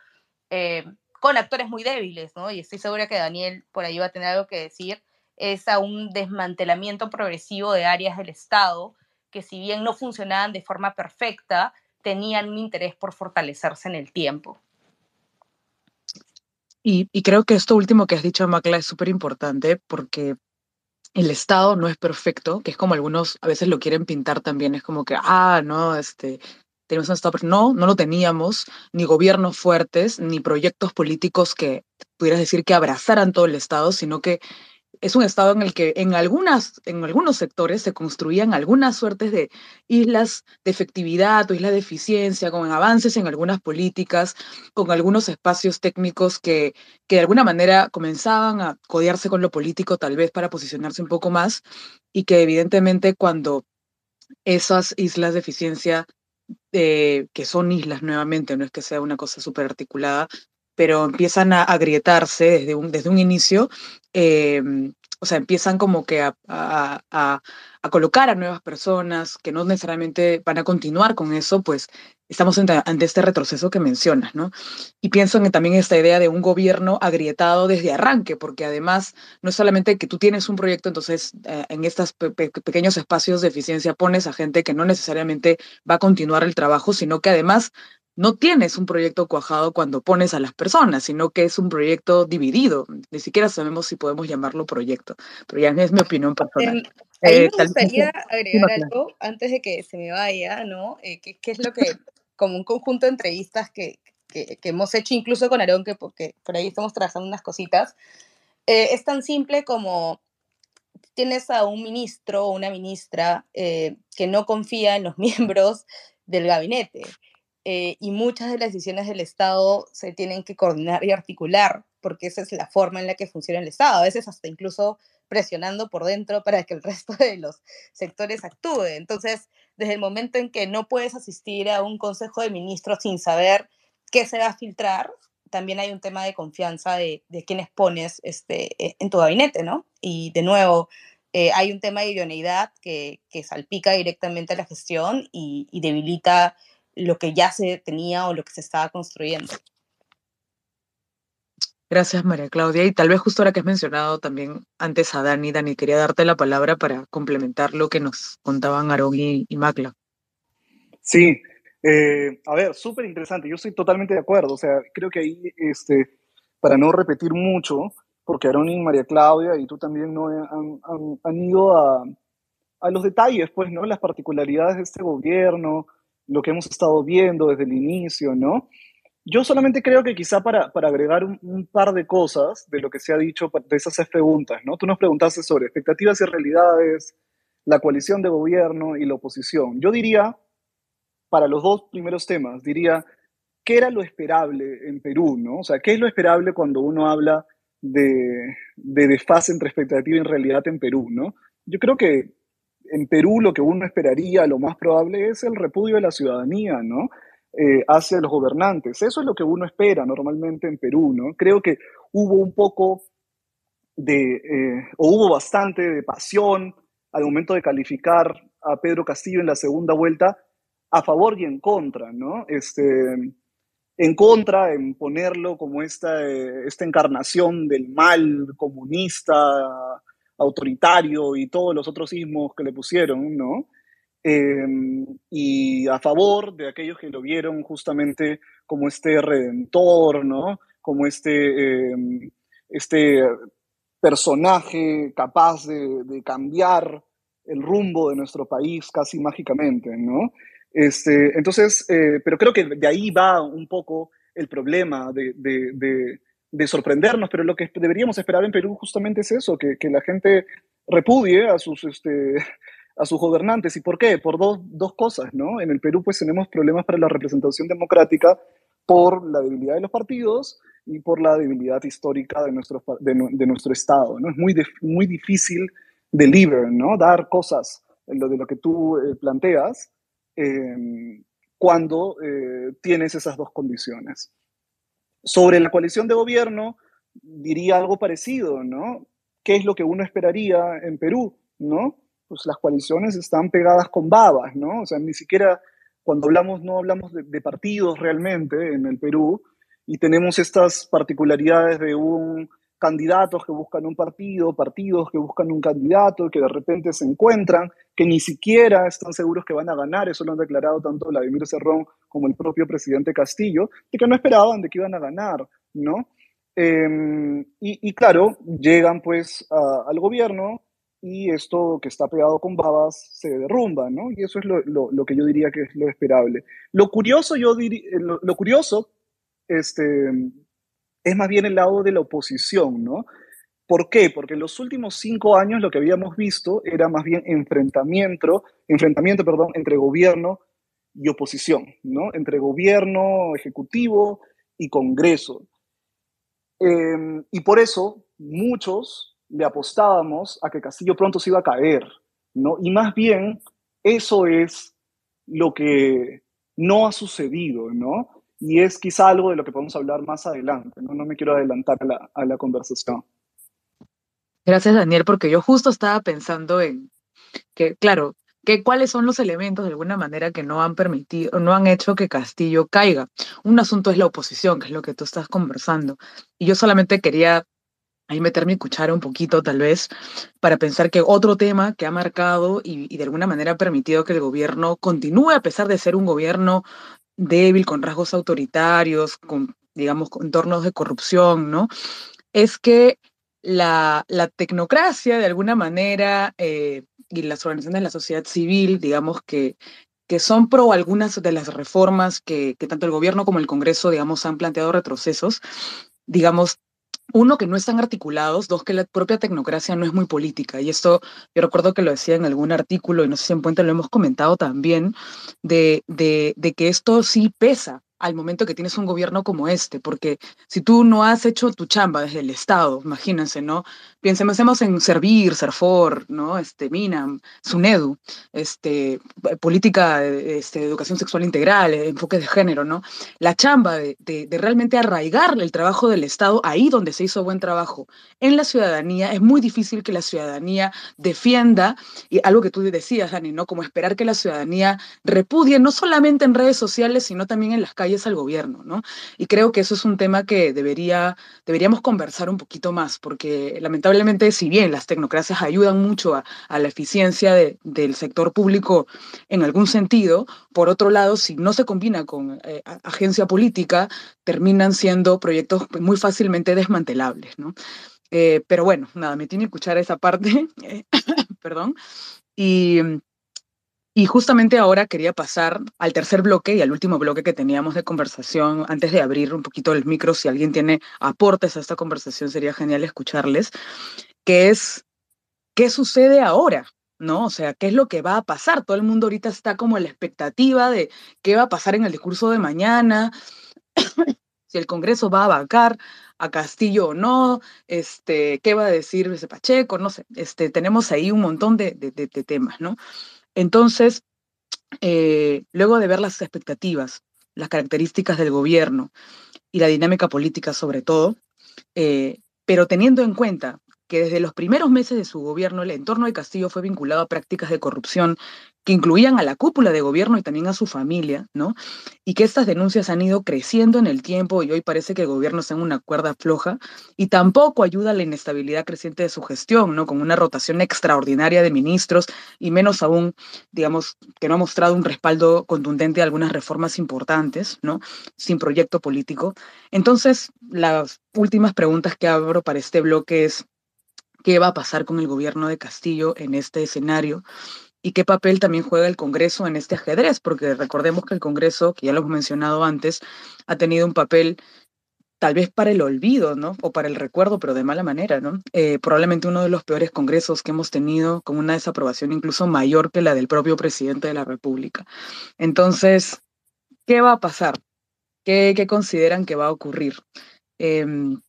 eh, con actores muy débiles, ¿no? Y estoy segura que Daniel por ahí va a tener algo que decir, es a un desmantelamiento progresivo de áreas del Estado que si bien no funcionaban de forma perfecta, tenían un interés por fortalecerse en el tiempo. Y, creo que esto último que has dicho, Macla, es súper importante porque el Estado no es perfecto, que es como algunos a veces lo quieren pintar también, es como que, ah, no, este, tenemos un Estado, no, no lo teníamos, ni gobiernos fuertes, ni proyectos políticos que pudieras decir que abrazaran todo el Estado, sino que es un estado en el que en, algunas, en algunos sectores se construían algunas suertes de islas de efectividad o islas de eficiencia, con avances en algunas políticas, con algunos espacios técnicos que, que de alguna manera comenzaban a codearse con lo político, tal vez para posicionarse un poco más, y que evidentemente cuando esas islas de eficiencia, eh, que son islas nuevamente, no es que sea una cosa súper articulada, pero empiezan a agrietarse desde un, desde un inicio, em, o sea, empiezan como que a, colocar a nuevas personas que no necesariamente van a continuar con eso, pues estamos ante, este retroceso que mencionas, ¿no? Y pienso en también esta idea de un gobierno agrietado desde arranque, porque además no es solamente que tú tienes un proyecto, entonces eh, en estos pequeños espacios de eficiencia pones a gente que no necesariamente va a continuar el trabajo, sino que además no tienes un proyecto cuajado cuando pones a las personas, sino que es un proyecto dividido. Ni siquiera sabemos si podemos llamarlo proyecto, pero ya es mi opinión personal. Em, a mí me eh, gustaría agregar algo antes de que se me vaya, ¿no? Eh, que, es lo que, como un conjunto de entrevistas que, que, hemos hecho incluso con Aarón, que porque por ahí estamos trabajando unas cositas, eh, es tan simple como tienes a un ministro o una ministra que no confía en los miembros del gabinete. Eh, y muchas de las decisiones del Estado se tienen que coordinar y articular, porque esa es la forma en la que funciona el Estado, a veces hasta incluso presionando por dentro para que el resto de los sectores actúe. Entonces, desde el momento en que no puedes asistir a un consejo de ministros sin saber qué se va a filtrar, también hay un tema de confianza de, de quienes pones este, e, en tu gabinete, ¿no? Y de nuevo, eh, hay un tema de idoneidad que, que salpica directamente a la gestión y, y debilita lo que ya se tenía o lo que se estaba construyendo. Gracias, María Claudia. Y tal vez justo ahora que has mencionado también antes a Dani, Dani, quería darte la palabra para complementar lo que nos contaban Aarón y, Macla. Sí, Eh, a ver, súper interesante. Yo estoy totalmente de acuerdo. O sea, creo que ahí, este, para no repetir mucho, porque Aaron y María Claudia y tú también no han, han, han ido a, a, los detalles, pues, ¿no? Las particularidades de este gobierno, lo que hemos estado viendo desde el inicio, ¿no? Yo solamente creo que quizá para, para agregar un, par de cosas de lo que se ha dicho, de esas preguntas, ¿no? Tú nos preguntaste sobre expectativas y realidades, la coalición de gobierno y la oposición. Yo diría, para los dos primeros temas, diría, ¿qué era lo esperable en Perú, no? O sea, ¿qué es lo esperable cuando uno habla de, de desfase entre expectativa y realidad en Perú, ¿no? Yo creo que en Perú lo que uno esperaría, lo más probable, es el repudio de la ciudadanía, ¿no? Eh, hacia los gobernantes. Eso es lo que uno espera normalmente en Perú, ¿no? Creo que hubo un poco de, eh, o hubo bastante de pasión al momento de calificar a Pedro Castillo en la segunda vuelta a favor y en contra, ¿no? Este, en contra, en ponerlo como esta, esta encarnación del mal comunista, autoritario y todos los otros ismos que le pusieron, ¿no? Eh, y a favor de aquellos que lo vieron justamente como este redentor, ¿no? Como este, eh, este personaje capaz de, cambiar el rumbo de nuestro país casi mágicamente, ¿no? Este, entonces, eh, pero creo que de ahí va un poco el problema de, de, de, sorprendernos, pero lo que deberíamos esperar en Perú justamente es eso, que, que la gente repudie a sus, este, a sus gobernantes. ¿Y por qué? Por dos, dos cosas, ¿no? En el Perú pues tenemos problemas para la representación democrática por la debilidad de los partidos y por la debilidad histórica de nuestro, de, nuestro Estado, ¿no? Es muy, de, muy difícil deliver, ¿no? Dar cosas, lo de lo que tú eh, planteas, eh, cuando eh, tienes esas dos condiciones. Sobre la coalición de gobierno, diría algo parecido, ¿no? ¿Qué es lo que uno esperaría en Perú, ¿no? Pues las coaliciones están pegadas con babas, ¿no? O sea, ni siquiera cuando hablamos, no hablamos de, de partidos realmente en el Perú y tenemos estas particularidades de un candidatos que buscan un partido, partidos que buscan un candidato, que de repente se encuentran, que ni siquiera están seguros que van a ganar, eso lo han declarado tanto Vladimir Cerrón como el propio presidente Castillo, y que no esperaban de que iban a ganar, ¿no? Eh, y, claro, llegan pues al gobierno y esto que está pegado con babas se derrumba, ¿no? Y eso es lo, lo, que yo diría que es lo esperable. Lo curioso, yo diría, lo, lo curioso, este, es más bien el lado de la oposición, ¿no? ¿Por qué? Porque en los últimos cinco años lo que habíamos visto era más bien enfrentamiento, enfrentamiento perdón, entre gobierno y oposición, ¿no? Entre gobierno, ejecutivo y Congreso. Eh, y por eso muchos le apostábamos a que Castillo pronto se iba a caer, ¿no? Y más bien eso es lo que no ha sucedido, ¿no? Y es quizá algo de lo que podemos hablar más adelante, no, no me quiero adelantar a la, conversación. Gracias, Daniel, porque yo justo estaba pensando en que, claro, que cuáles son los elementos de alguna manera que no han permitido, no han hecho que Castillo caiga. Un asunto es la oposición, que es lo que tú estás conversando. Y yo solamente quería ahí meter mi cuchara un poquito, tal vez, para pensar que otro tema que ha marcado y, y, de alguna manera ha permitido que el gobierno continúe, a pesar de ser un gobierno débil, con rasgos autoritarios, con, digamos, entornos de corrupción, ¿no? Es que la, la tecnocracia, de alguna manera, eh, y las organizaciones de la sociedad civil, digamos, que, que son pro algunas de las reformas que, que tanto el gobierno como el Congreso, digamos, han planteado retrocesos, digamos, uno, que no están articulados, dos, que la propia tecnocracia no es muy política. Y esto yo recuerdo que lo decía en algún artículo, y no sé si en Puente lo hemos comentado también, de, de, de que esto sí pesa al momento que tienes un gobierno como este, porque si tú no has hecho tu chamba desde el Estado, imagínense, ¿no? Pensemos en Servir, Serfor, ¿no? Este, Minam, SUNEDU, este, política este, de educación sexual integral, enfoque de género, ¿no? La chamba de, de, de realmente arraigar el trabajo del Estado ahí donde se hizo buen trabajo, en la ciudadanía, es muy difícil que la ciudadanía defienda, y algo que tú decías, Dani, ¿no? Como esperar que la ciudadanía repudie, no solamente en redes sociales, sino también en las calles falles al gobierno, ¿no? Y creo que eso es un tema que debería, deberíamos conversar un poquito más, porque lamentablemente, si bien las tecnocracias ayudan mucho a, la eficiencia del sector público en algún sentido, por otro lado, si no se combina con eh, agencia política, terminan siendo proyectos muy fácilmente desmantelables, ¿no? Eh, pero bueno, nada, me tiene que escuchar esa parte, perdón. Y y justamente ahora quería pasar al tercer bloque y al último bloque que teníamos de conversación. Antes de abrir un poquito el micro, si alguien tiene aportes a esta conversación, sería genial escucharles, que es, ¿qué sucede ahora? ¿No? O sea, ¿qué es lo que va a pasar? Todo el mundo ahorita está como en la expectativa de qué va a pasar en el discurso de mañana, si el Congreso va a vacar a Castillo o no, este, qué va a decir ese Pacheco, no sé, este, tenemos ahí un montón de, de temas, ¿no? Entonces, eh, luego de ver las expectativas, las características del gobierno y la dinámica política sobre todo, eh, pero teniendo en cuenta que desde los primeros meses de su gobierno el entorno de Castillo fue vinculado a prácticas de corrupción que incluían a la cúpula de gobierno y también a su familia, ¿no? Y que estas denuncias han ido creciendo en el tiempo y hoy parece que el gobierno está en una cuerda floja y tampoco ayuda a la inestabilidad creciente de su gestión, ¿no? Con una rotación extraordinaria de ministros y menos aún, digamos, que no ha mostrado un respaldo contundente a algunas reformas importantes, ¿no? Sin proyecto político. Entonces, las últimas preguntas que abro para este bloque es, ¿qué va a pasar con el gobierno de Castillo en este escenario? y qué papel también juega el Congreso en este ajedrez, porque recordemos que el Congreso, que ya lo hemos mencionado antes, ha tenido un papel tal vez para el olvido, ¿no? O para el recuerdo, pero de mala manera, ¿no? Eh, probablemente uno de los peores congresos que hemos tenido, con una desaprobación incluso mayor que la del propio presidente de la República. Entonces, ¿qué va a pasar? ¿Qué, consideran que va a ocurrir? Em,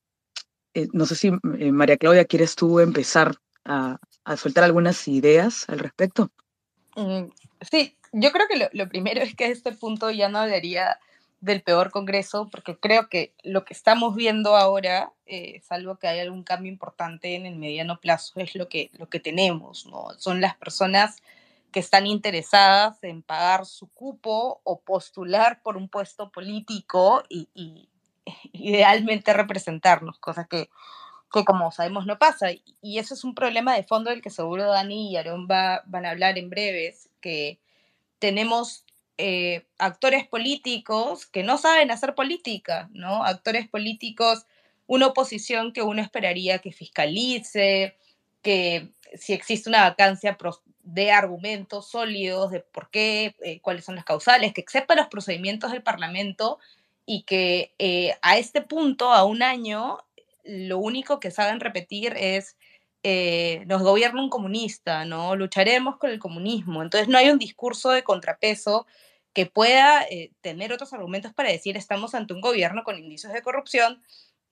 eh, no sé si, eh, María Claudia, ¿quieres tú empezar a, a soltar algunas ideas al respecto? Mm, sí, yo creo que lo, primero es que a este punto ya no hablaría del peor Congreso, porque creo que lo que estamos viendo ahora, eh, salvo que haya algún cambio importante en el mediano plazo, es lo que, lo que tenemos, ¿no? Son las personas que están interesadas en pagar su cupo o postular por un puesto político y, y idealmente representarnos, cosa que que como sabemos no pasa. Y eso es un problema de fondo del que seguro Dani y Aaron va, van a hablar en breves, que tenemos eh, actores políticos que no saben hacer política, ¿no? Actores políticos, una oposición que uno esperaría que fiscalice, que si existe una vacancia de argumentos sólidos de por qué, eh, cuáles son las causales, que sepa los procedimientos del Parlamento y que eh, a este punto, a un año, lo único que saben repetir es eh, nos gobierna un comunista, ¿no? Lucharemos con el comunismo. Entonces no hay un discurso de contrapeso que pueda eh, tener otros argumentos para decir estamos ante un gobierno con indicios de corrupción,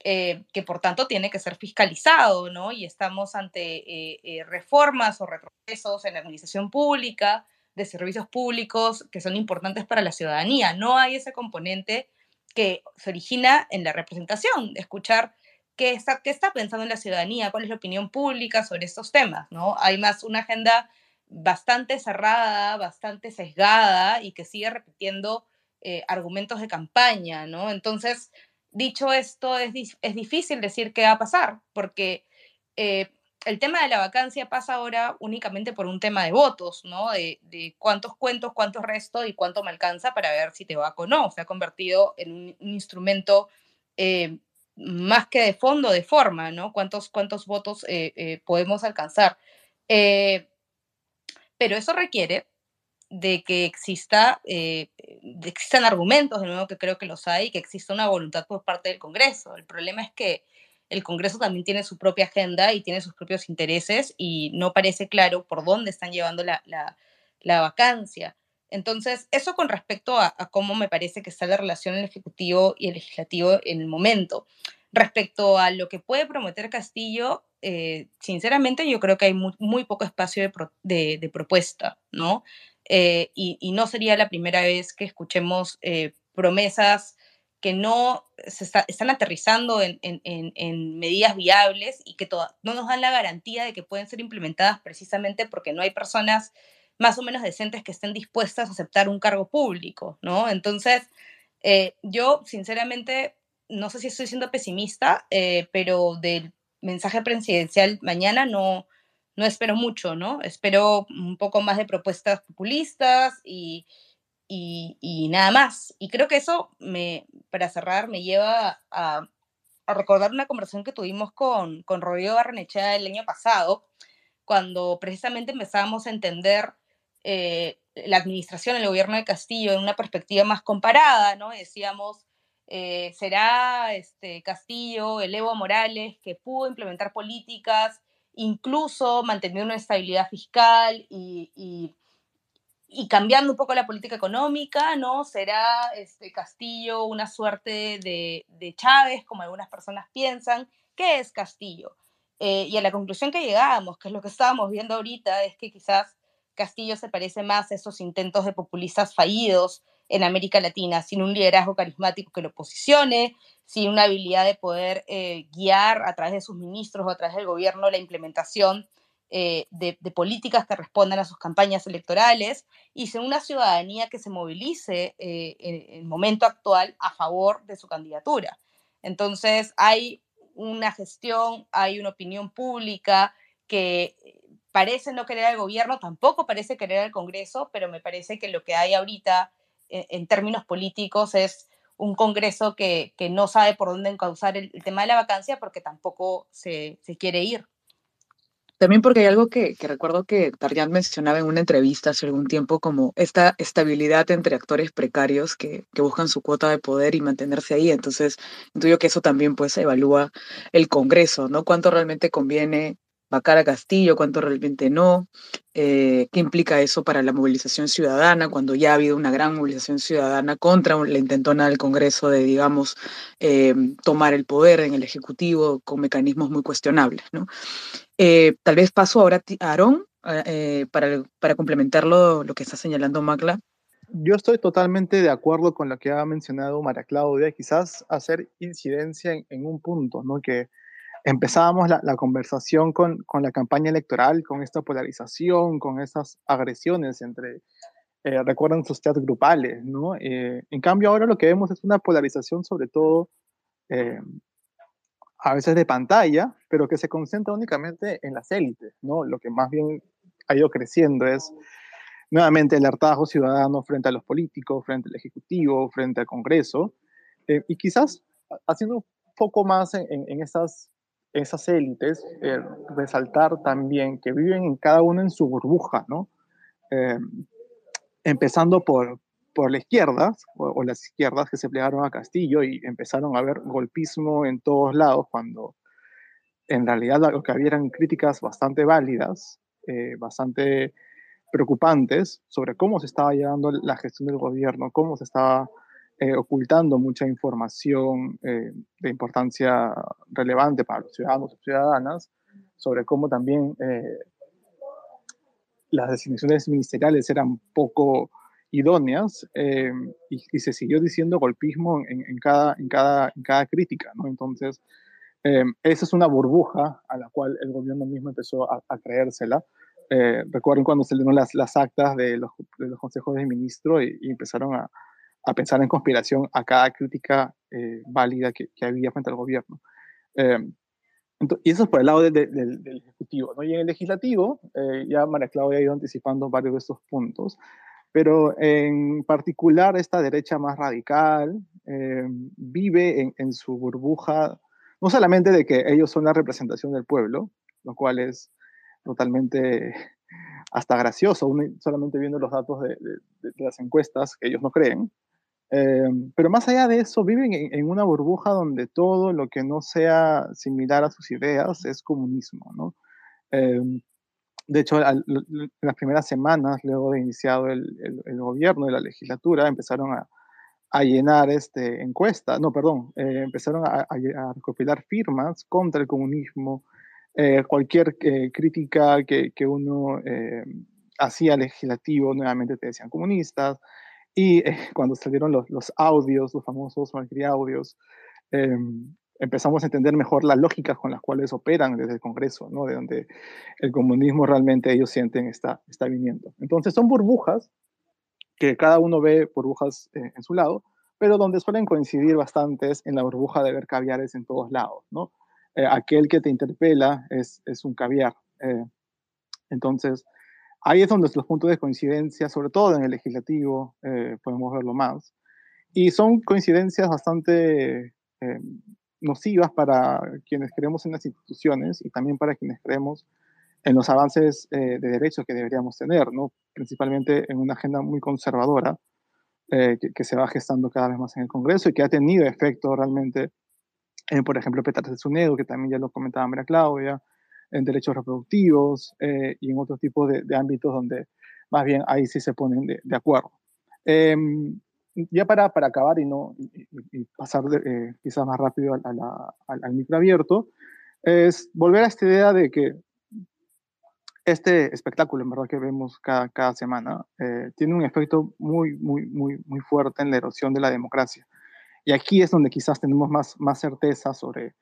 eh, que por tanto tiene que ser fiscalizado, ¿no? Y estamos ante reformas o retrocesos en la administración pública, de servicios públicos que son importantes para la ciudadanía. No hay ese componente que se origina en la representación, de escuchar qué está, qué está pensando la ciudadanía, cuál es la opinión pública sobre estos temas, ¿no? Hay más una agenda bastante cerrada, bastante sesgada y que sigue repitiendo eh, argumentos de campaña, ¿no? Entonces, dicho esto, es, es difícil decir qué va a pasar, porque eh, el tema de la vacancia pasa ahora únicamente por un tema de votos, ¿no? De, cuántos cuentos, cuántos resto y cuánto me alcanza para ver si te va o no. Se ha convertido en un, instrumento eh, más que de fondo, de forma, ¿no? ¿Cuántos, cuántos votos eh, eh, podemos alcanzar? Pero eso requiere de que exista, de existan argumentos, de nuevo que creo que los hay, que exista una voluntad por parte del Congreso. El problema es que el Congreso también tiene su propia agenda y tiene sus propios intereses y no parece claro por dónde están llevando la, la, vacancia. Entonces, eso con respecto a, cómo me parece que está la relación el Ejecutivo y el Legislativo en el momento. Respecto a lo que puede prometer Castillo, eh, sinceramente yo creo que hay muy, poco espacio de, propuesta, ¿no? Eh, y, no sería la primera vez que escuchemos eh, promesas que no se están aterrizando en, medidas viables y que no nos dan la garantía de que pueden ser implementadas precisamente porque no hay personas más o menos decentes que estén dispuestas a aceptar un cargo público, ¿no? Entonces, Eh, yo, sinceramente, no sé si estoy siendo pesimista, eh, pero del mensaje presidencial mañana no, no espero mucho, ¿no? Espero un poco más de propuestas populistas y, y, nada más. Y creo que eso, me, para cerrar, me lleva a, recordar una conversación que tuvimos con, con Rodrigo Barrenechea el año pasado, cuando precisamente empezábamos a entender eh, la administración, el gobierno de Castillo en una perspectiva más comparada, ¿no? Decíamos, eh, será este, Castillo, el Evo Morales, que pudo implementar políticas, incluso manteniendo una estabilidad fiscal y, cambiando un poco la política económica, ¿no? Será este, Castillo una suerte de, de Chávez, como algunas personas piensan. ¿Qué es Castillo? Eh, y a la conclusión que llegábamos, que es lo que estábamos viendo ahorita, es que quizás Castillo se parece más a esos intentos de populistas fallidos en América Latina, sin un liderazgo carismático que lo posicione, sin una habilidad de poder eh, guiar a través de sus ministros o a través del gobierno la implementación eh, de, políticas que respondan a sus campañas electorales y sin una ciudadanía que se movilice eh, en el momento actual a favor de su candidatura. Entonces hay una gestión, hay una opinión pública que parece no querer al gobierno, tampoco parece querer al Congreso, pero me parece que lo que hay ahorita eh, en, términos políticos es un Congreso que, que, no sabe por dónde encauzar el, tema de la vacancia porque tampoco se, se quiere ir. También porque hay algo que, recuerdo que Tarjan mencionaba en una entrevista hace algún tiempo, como esta estabilidad entre actores precarios que, que, buscan su cuota de poder y mantenerse ahí. Entonces, intuyo que eso también pues evalúa el Congreso, ¿no? Cuánto realmente conviene vacar a Castillo, cuánto realmente no, eh, qué implica eso para la movilización ciudadana, cuando ya ha habido una gran movilización ciudadana contra la intentona del Congreso de, digamos, eh, tomar el poder en el Ejecutivo con mecanismos muy cuestionables. ¿no? Eh, tal vez paso ahora a Aarón para, para complementar lo, que está señalando Macla. Yo estoy totalmente de acuerdo con lo que ha mencionado María Claudia, quizás hacer incidencia en, en un punto, ¿no? que empezábamos la, conversación con, con, la campaña electoral, con esta polarización, con esas agresiones entre, eh, recuerdan sus grupales, ¿no? Eh, en cambio ahora lo que vemos es una polarización sobre todo, eh, a veces de pantalla, pero que se concentra únicamente en las élites, ¿no? Lo que más bien ha ido creciendo es nuevamente el hartazgo ciudadano frente a los políticos, frente al Ejecutivo, frente al Congreso, y quizás haciendo un poco más en, en, en estas esas élites, eh, resaltar también que viven en cada uno en su burbuja, ¿no? Eh, empezando por, por la izquierda, o, las izquierdas que se plegaron a Castillo y empezaron a ver golpismo en todos lados, cuando en realidad lo que había eran críticas bastante válidas, eh, bastante preocupantes sobre cómo se estaba llevando la gestión del gobierno, cómo se estaba eh, ocultando mucha información eh, de importancia relevante para los ciudadanos y ciudadanas sobre cómo también eh, las designaciones ministeriales eran poco idóneas y, se siguió diciendo golpismo en, cada, en, cada, en cada crítica. ¿no? Entonces, esa es una burbuja a la cual el gobierno mismo empezó a, creérsela. recuerden cuando se dieron las, las actas de los, de los consejos de ministro y empezaron a, a pensar en conspiración a cada crítica eh, válida que, que, había frente al gobierno. Eh, y eso es por el lado del Ejecutivo. ¿no? Y en el Legislativo, eh, ya María Claudia ha ido anticipando varios de estos puntos, pero en particular esta derecha más radical vive en, en, su burbuja, no solamente de que ellos son la representación del pueblo, lo cual es totalmente hasta gracioso, solamente viendo los datos de, de, las encuestas que ellos no creen, eh, pero más allá de eso, viven en, una burbuja donde todo lo que no sea similar a sus ideas es comunismo. Eh, de hecho, en las primeras semanas, luego de iniciado el, gobierno y la legislatura, empezaron a, llenar este, encuestas, no, perdón, eh, empezaron a, recopilar firmas contra el comunismo, cualquier crítica que, que uno hacía legislativo, nuevamente te decían comunistas, y eh, cuando salieron los, los, audios, los famosos Malcri audios, em, empezamos a entender mejor las lógicas con las cuales operan desde el Congreso, ¿no? de donde el comunismo realmente ellos sienten está, viniendo. Entonces son burbujas que cada uno ve burbujas eh, en su lado, pero donde suelen coincidir bastantes en la burbuja de ver caviares en todos lados, ¿no? Eh, aquel que te interpela es, un caviar. Entonces, ahí es donde los puntos de coincidencia, sobre todo en el legislativo, eh, podemos verlo más. Y son coincidencias bastante nocivas para quienes creemos en las instituciones y también para quienes creemos en los avances de derechos que deberíamos tener, ¿no? principalmente en una agenda muy conservadora que, que, se va gestando cada vez más en el Congreso y que ha tenido efecto realmente por ejemplo, Petar Sunedo, que también ya lo comentaba María Claudia, en derechos reproductivos eh, y en otros tipos de, ámbitos donde más bien ahí sí se ponen de, acuerdo. Em, ya para, para acabar y, no, y, pasar eh, quizás más rápido al, al, micro abierto, es volver a esta idea de que este espectáculo, en verdad, que vemos cada, cada semana, eh, tiene un efecto muy, muy, muy, muy fuerte en la erosión de la democracia. Y aquí es donde quizás tenemos más, más certeza sobre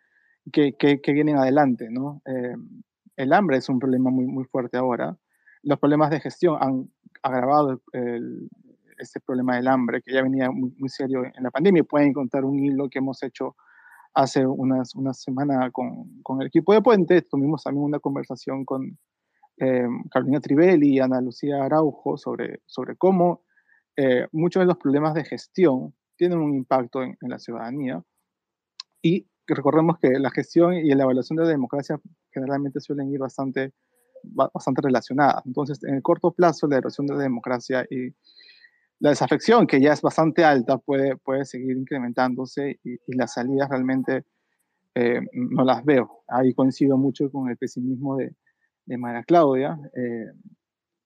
qué, qué, vienen adelante. ¿no? Eh, el hambre es un problema muy, muy fuerte ahora. Los problemas de gestión han agravado este problema del hambre, que ya venía muy, muy, serio en la pandemia. Pueden encontrar un hilo que hemos hecho hace unas, una semana con, con, el equipo de Puente. Tuvimos también una conversación con eh, Carolina Trivelli y Ana Lucía Araujo sobre, sobre cómo eh, muchos de los problemas de gestión tienen un impacto en, la ciudadanía. Y recordemos que la gestión y la evaluación de la democracia generalmente suelen ir bastante, bastante relacionadas. Entonces, en el corto plazo, la erosión de la democracia y la desafección, que ya es bastante alta, puede, puede seguir incrementándose y, las salidas realmente eh, no las veo. Ahí coincido mucho con el pesimismo de, de María Claudia. Eh,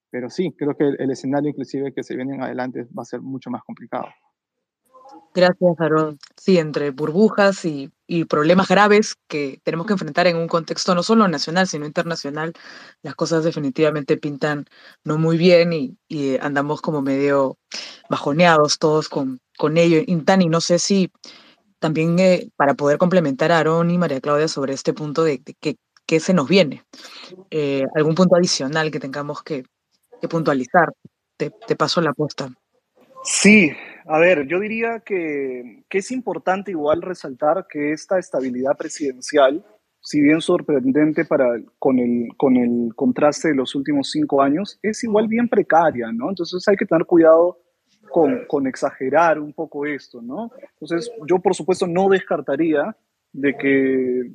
pero sí, creo que el, escenario inclusive que se viene en adelante va a ser mucho más complicado. Gracias, Aaron. Sí, entre burbujas y, problemas graves que tenemos que enfrentar en un contexto no solo nacional, sino internacional, las cosas definitivamente pintan no muy bien y, andamos como medio bajoneados todos con, con ello. Y Tani, no sé si también eh, para poder complementar a Aaron y María Claudia sobre este punto de, qué se nos viene, eh, algún punto adicional que tengamos que, puntualizar. Te, te paso la apuesta. Sí, a ver, yo diría que, es importante igual resaltar que esta estabilidad presidencial, si bien sorprendente para, con, el, con el contraste de los últimos cinco años, es igual bien precaria, ¿no? Entonces hay que tener cuidado con, con exagerar un poco esto, ¿no? Entonces yo por supuesto no descartaría de que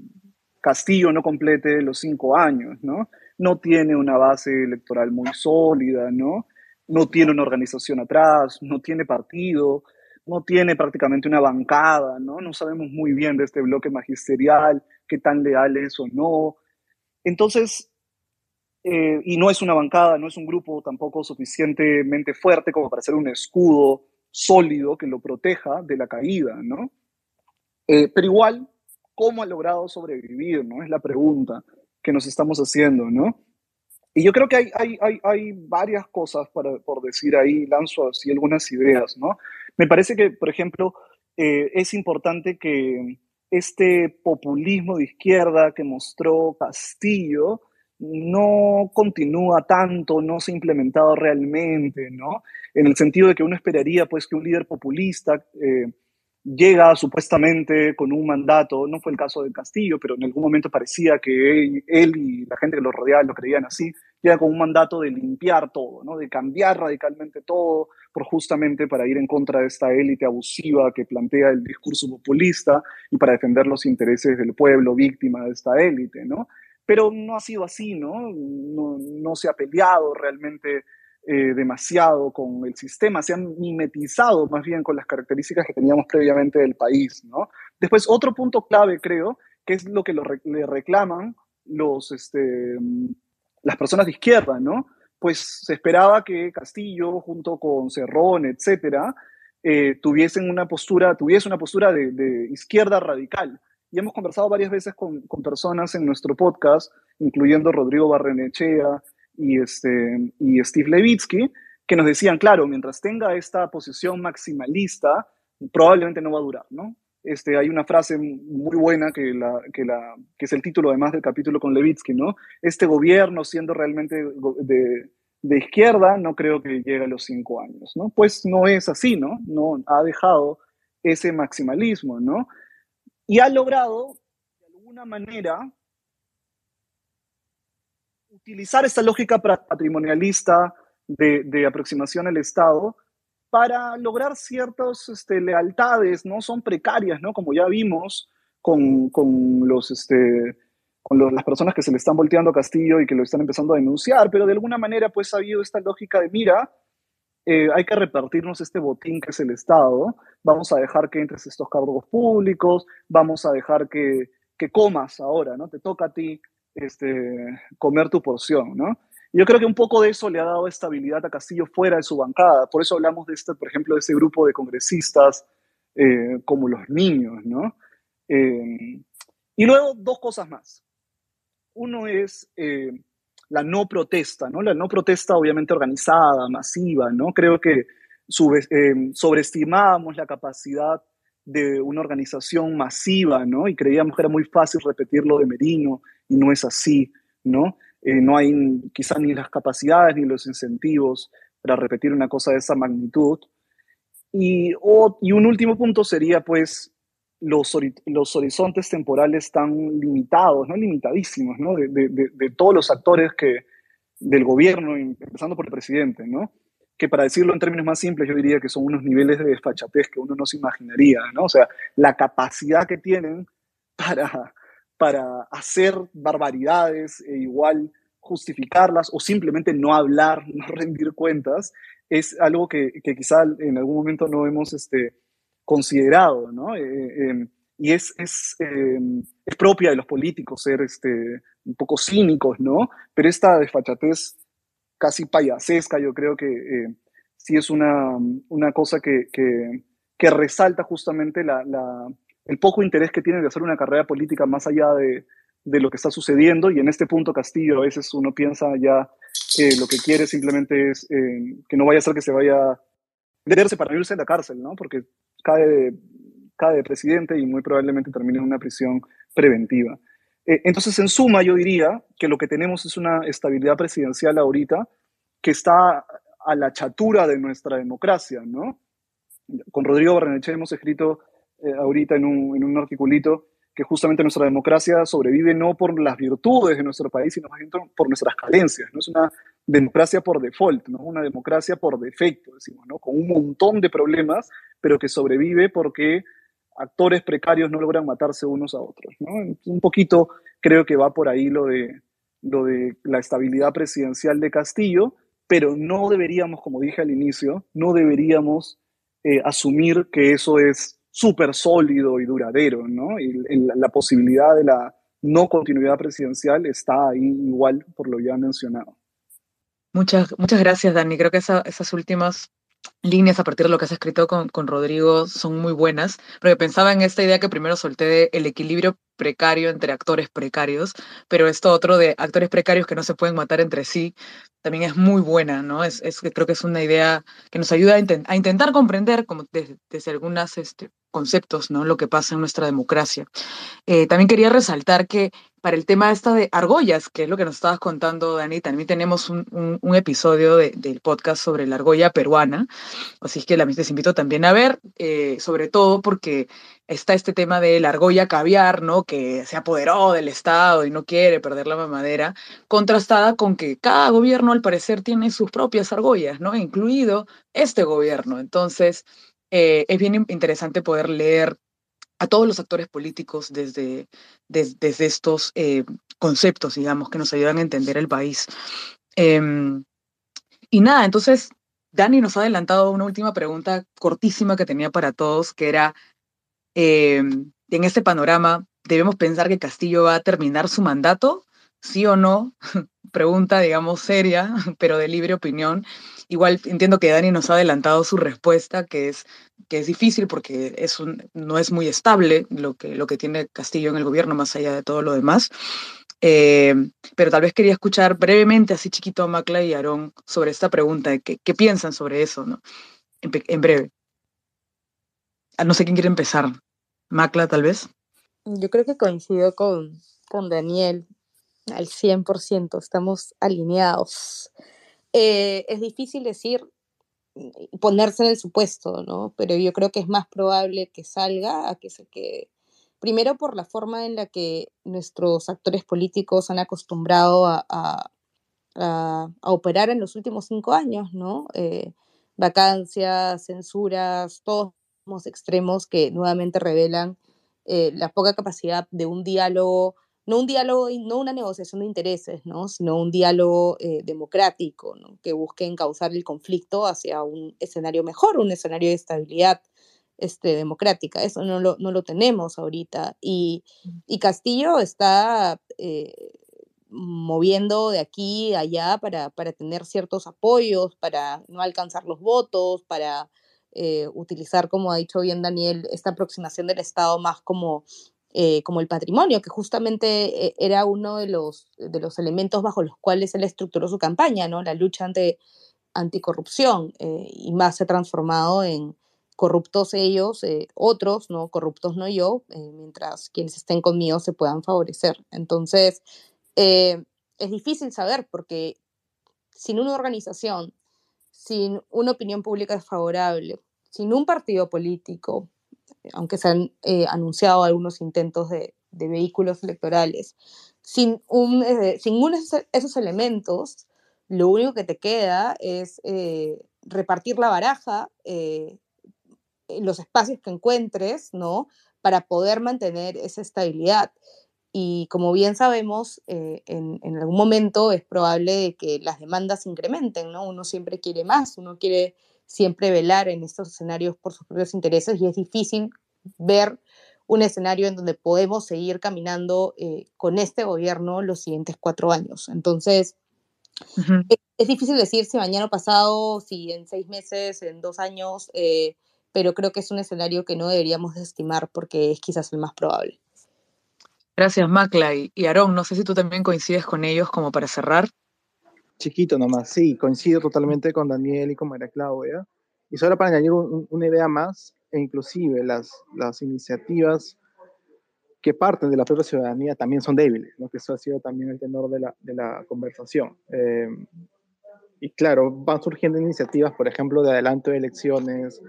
Castillo no complete los cinco años, ¿no? No tiene una base electoral muy sólida, ¿no? No tiene una organización atrás, no tiene partido, no tiene prácticamente una bancada, ¿no? No sabemos muy bien de este bloque magisterial, qué tan leal es o no. Entonces, eh, y no es una bancada, no es un grupo tampoco suficientemente fuerte como para ser un escudo sólido que lo proteja de la caída, ¿no? Eh, pero igual, ¿cómo ha logrado sobrevivir, no? Es la pregunta que nos estamos haciendo, ¿no? Y yo creo que hay, hay, hay, varias cosas para, por decir ahí, lanzo así algunas ideas, ¿no? Me parece que, por ejemplo, eh, es importante que este populismo de izquierda que mostró Castillo no continúa tanto, no se ha implementado realmente, ¿no? En el sentido de que uno esperaría, pues, que un líder populista... Eh, llega supuestamente con un mandato, no fue el caso de Castillo, pero en algún momento parecía que él, y la gente que lo rodeaba lo creían así, llega con un mandato de limpiar todo, ¿no? de cambiar radicalmente todo, por justamente para ir en contra de esta élite abusiva que plantea el discurso populista y para defender los intereses del pueblo víctima de esta élite, ¿no? Pero no ha sido así, ¿no? No, no se ha peleado realmente eh, demasiado con el sistema, se han mimetizado más bien con las características que teníamos previamente del país, ¿no? Después, otro punto clave, creo, que es lo que le reclaman los, este, las personas de izquierda, ¿no? Pues se esperaba que Castillo, junto con Cerrón, etcétera, eh, tuviesen una postura, tuviese una postura de, de, izquierda radical. Y hemos conversado varias veces con, con personas en nuestro podcast, incluyendo Rodrigo Barrenechea, y, este, y Steve Levitsky, que nos decían, claro, mientras tenga esta posición maximalista, probablemente no va a durar, ¿no? Este, hay una frase muy buena que, la, que, la, que es el título además del capítulo con Levitsky, ¿no? Este gobierno siendo realmente de, de izquierda, no creo que llegue a los cinco años, ¿no? Pues no es así, ¿no? No ha dejado ese maximalismo, ¿no? Y ha logrado, de alguna manera, utilizar esta lógica patrimonialista de, aproximación al Estado para lograr ciertas este, lealtades, ¿no? Son precarias, ¿no? Como ya vimos con, los, este, con las personas que se le están volteando a Castillo y que lo están empezando a denunciar, pero de alguna manera pues ha habido esta lógica de, mira, eh, hay que repartirnos este botín que es el Estado, vamos a dejar que entres estos cargos públicos, vamos a dejar que, que comas ahora, ¿no? Te toca a ti este, comer tu porción, ¿no? Yo creo que un poco de eso le ha dado estabilidad a Castillo fuera de su bancada. Por eso hablamos de este, por ejemplo, de ese grupo de congresistas eh, como los niños, ¿no? Eh, y luego dos cosas más. Uno es eh, la no protesta, ¿no? La no protesta obviamente organizada, masiva, ¿no? Creo que sobreestimábamos la capacidad de una organización masiva, ¿no? Y creíamos que era muy fácil repetirlo de Merino y no es así, ¿no? Eh, no hay quizás ni las capacidades ni los incentivos para repetir una cosa de esa magnitud. Y, y un último punto sería, pues, los, los horizontes temporales tan limitados, ¿no? limitadísimos, ¿no? De, de, de, todos los actores que, del gobierno, empezando por el presidente, ¿no? Que para decirlo en términos más simples, yo diría que son unos niveles de desfachatez que uno no se imaginaría, ¿no? O sea, la capacidad que tienen para, para hacer barbaridades e igual justificarlas o simplemente no hablar, no rendir cuentas, es algo que, que quizá en algún momento no hemos este, considerado, ¿no? Eh, eh, em, y es, es, em, es, propia de los políticos ser este, un poco cínicos, ¿no? Pero esta desfachatez casi payasesca, yo creo que eh, sí es una, una cosa que, que, resalta justamente la, el poco interés que tiene de hacer una carrera política más allá de, de, lo que está sucediendo. Y en este punto Castillo a veces uno piensa ya que lo que quiere simplemente es eh, que no vaya a ser que se vaya a meterse para irse a la cárcel, ¿no? Porque cae de, cae de presidente y muy probablemente termine en una prisión preventiva. Eh, entonces, en suma, yo diría que lo que tenemos es una estabilidad presidencial ahorita que está a la chatura de nuestra democracia, ¿no? Con Rodrigo Barreneche hemos escrito eh, ahorita en un, en un articulito que justamente nuestra democracia sobrevive no por las virtudes de nuestro país, sino más bien por nuestras carencias. ¿no? Es una democracia por default, ¿no? una democracia por defecto, decimos, ¿no? con un montón de problemas, pero que sobrevive porque actores precarios no logran matarse unos a otros. Un poquito creo que va por ahí lo de, lo de la estabilidad presidencial de Castillo, pero no deberíamos, como dije al inicio, no deberíamos eh, asumir que eso es súper sólido y duradero. Y, la posibilidad de la no continuidad presidencial está ahí igual por lo ya mencionado. Muchas, muchas gracias, Dani. Creo que esas últimas líneas a partir de lo que has escrito con, con, Rodrigo son muy buenas, porque pensaba en esta idea que primero solté de el equilibrio precario entre actores precarios, pero esto otro de actores precarios que no se pueden matar entre sí también es muy buena, ¿no? Es, es creo que es una idea que nos ayuda a, intentar comprender como desde, desde algunas este, conceptos, ¿no? Lo que pasa en nuestra democracia. Eh, también quería resaltar que para el tema esta de argollas, que es lo que nos estabas contando, Dani, también tenemos un, episodio de, del podcast sobre la argolla peruana, así que la les invito también a ver, eh, sobre todo porque está este tema de la argolla caviar, ¿no? Que se apoderó del Estado y no quiere perder la mamadera, contrastada con que cada gobierno al parecer tiene sus propias argollas, ¿no? Incluido este gobierno. Entonces, eh, es bien interesante poder leer a todos los actores políticos desde, desde, estos eh, conceptos, digamos, que nos ayudan a entender el país. Em, y nada, entonces Dani nos ha adelantado una última pregunta cortísima que tenía para todos, que era, em, en este panorama, ¿debemos pensar que Castillo va a terminar su mandato? ¿Sí o no? Pregunta, digamos, seria, pero de libre opinión. Igual entiendo que Dani nos ha adelantado su respuesta, que es, que es difícil porque es un, no es muy estable lo que, lo que tiene Castillo en el gobierno, más allá de todo lo demás. Eh, pero tal vez quería escuchar brevemente, así chiquito, a Macla y Aarón sobre esta pregunta, qué, qué piensan sobre eso, ¿no? En, en breve. Ah, no sé quién quiere empezar. Macla, tal vez. Yo creo que coincido con, con Daniel al 100%, estamos alineados. Eh, es difícil decir ponerse en el supuesto, ¿no? Pero yo creo que es más probable que salga a que se. Primero por la forma en la que nuestros actores políticos han acostumbrado a, operar en los últimos cinco años, ¿no? Eh, vacancias, censuras, todos los extremos que nuevamente revelan eh, la poca capacidad de un diálogo no un diálogo, no una negociación de intereses, ¿no? sino un diálogo eh, democrático que busque encauzar el conflicto hacia un escenario mejor, un escenario de estabilidad este, democrática. Eso no lo, no lo tenemos ahorita. Y, y Castillo está eh, moviendo de aquí a allá para, para, tener ciertos apoyos, para no alcanzar los votos, para eh, utilizar, como ha dicho bien Daniel, esta aproximación del Estado más como eh, como el patrimonio, que justamente eh, era uno de los, de los elementos bajo los cuales él estructuró su campaña, ¿no? la lucha ante, anticorrupción, eh, y más se ha transformado en corruptos ellos, otros, no corruptos no yo, mientras quienes estén conmigo se puedan favorecer. Entonces, es difícil saber porque sin una organización, sin una opinión pública desfavorable, sin un partido político, aunque se han eh, anunciado algunos intentos de, vehículos electorales, sin, eh, sin uno de esos elementos, lo único que te queda es eh, repartir la baraja los espacios que encuentres, ¿no? Para poder mantener esa estabilidad. Y como bien sabemos, en, en, algún momento es probable que las demandas incrementen, ¿no? Uno siempre quiere más, uno quiere siempre velar en estos escenarios por sus propios intereses y es difícil ver un escenario en donde podemos seguir caminando eh, con este gobierno los siguientes cuatro años. Entonces, es, difícil decir si mañana o pasado, si en seis meses, en dos años, eh, pero creo que es un escenario que no deberíamos desestimar porque es quizás el más probable. Gracias, Macla. Y, y Aarón, no sé si tú también coincides con ellos como para cerrar. Chiquito nomás, sí, coincido totalmente con Daniel y con María Claudia. Y solo para añadir una idea más, e inclusive las, las iniciativas que parten de la propia ciudadanía también son débiles, ¿no? que eso ha sido también el tenor de la, de la conversación. Eh, y claro, van surgiendo iniciativas, por ejemplo, de adelanto de elecciones,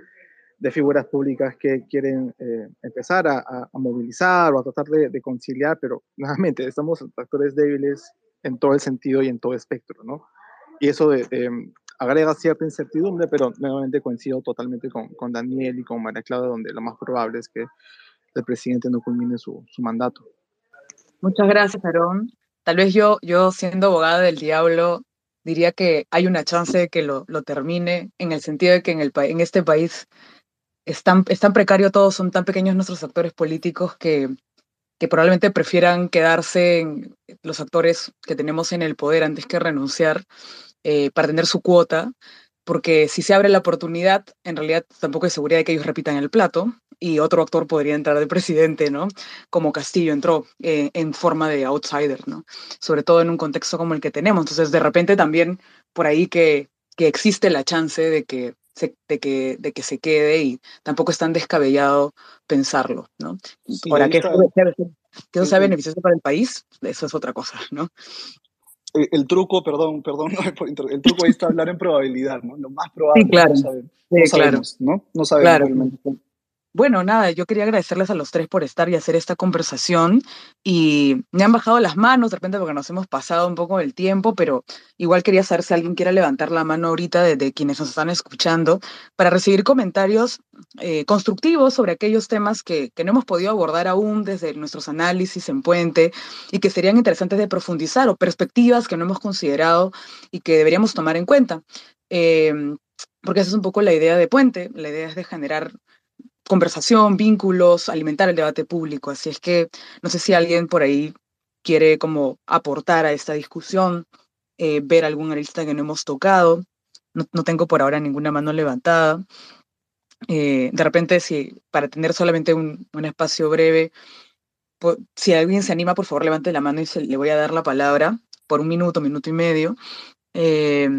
de figuras públicas que quieren eh, empezar a, a, movilizar o a tratar de, de, conciliar, pero nuevamente estamos actores débiles en todo el sentido y en todo espectro, ¿no? Y eso de, agrega cierta incertidumbre, pero nuevamente coincido totalmente con, con, Daniel y con María Claudia, donde lo más probable es que el presidente no culmine su, su mandato. Muchas gracias, Aarón. Tal vez yo, yo siendo abogada del diablo, diría que hay una chance de que lo, lo termine, en el sentido de que en, el, en este país es tan, es tan precario todo, son tan pequeños nuestros actores políticos que que probablemente prefieran quedarse en los actores que tenemos en el poder antes que renunciar eh, para tener su cuota, porque si se abre la oportunidad, en realidad tampoco hay seguridad de que ellos repitan el plato y otro actor podría entrar de presidente, ¿no? Como Castillo entró eh, en forma de outsider, ¿no? Sobre todo en un contexto como el que tenemos. Entonces, de repente también por ahí que, que existe la chance de que de, que, de que se quede y tampoco es tan descabellado pensarlo, ¿no? Ahora, que, eso sea beneficioso para el país, eso es otra cosa, ¿no? El, truco, perdón, perdón, el truco ahí está hablar en probabilidad, ¿no? Lo más probable. Sí, claro. No, sabemos, no sabemos, ¿no? No sabemos claro. Bueno, nada, yo quería agradecerles a los tres por estar y hacer esta conversación y me han bajado las manos de repente porque nos hemos pasado un poco el tiempo, pero igual quería saber si alguien quiere levantar la mano ahorita de, quienes nos están escuchando para recibir comentarios eh, constructivos sobre aquellos temas que, que, no hemos podido abordar aún desde nuestros análisis en Puente y que serían interesantes de profundizar o perspectivas que no hemos considerado y que deberíamos tomar en cuenta. Eh, porque esa es un poco la idea de Puente, la idea es de generar conversación, vínculos, alimentar el debate público. Así es que no sé si alguien por ahí quiere como aportar a esta discusión, eh, ver alguna lista que no hemos tocado. No, tengo por ahora ninguna mano levantada. Eh, de repente, si para tener solamente un, un espacio breve, si alguien se anima, por favor, levante la mano y se, le voy a dar la palabra por un minuto, minuto y medio. Eh,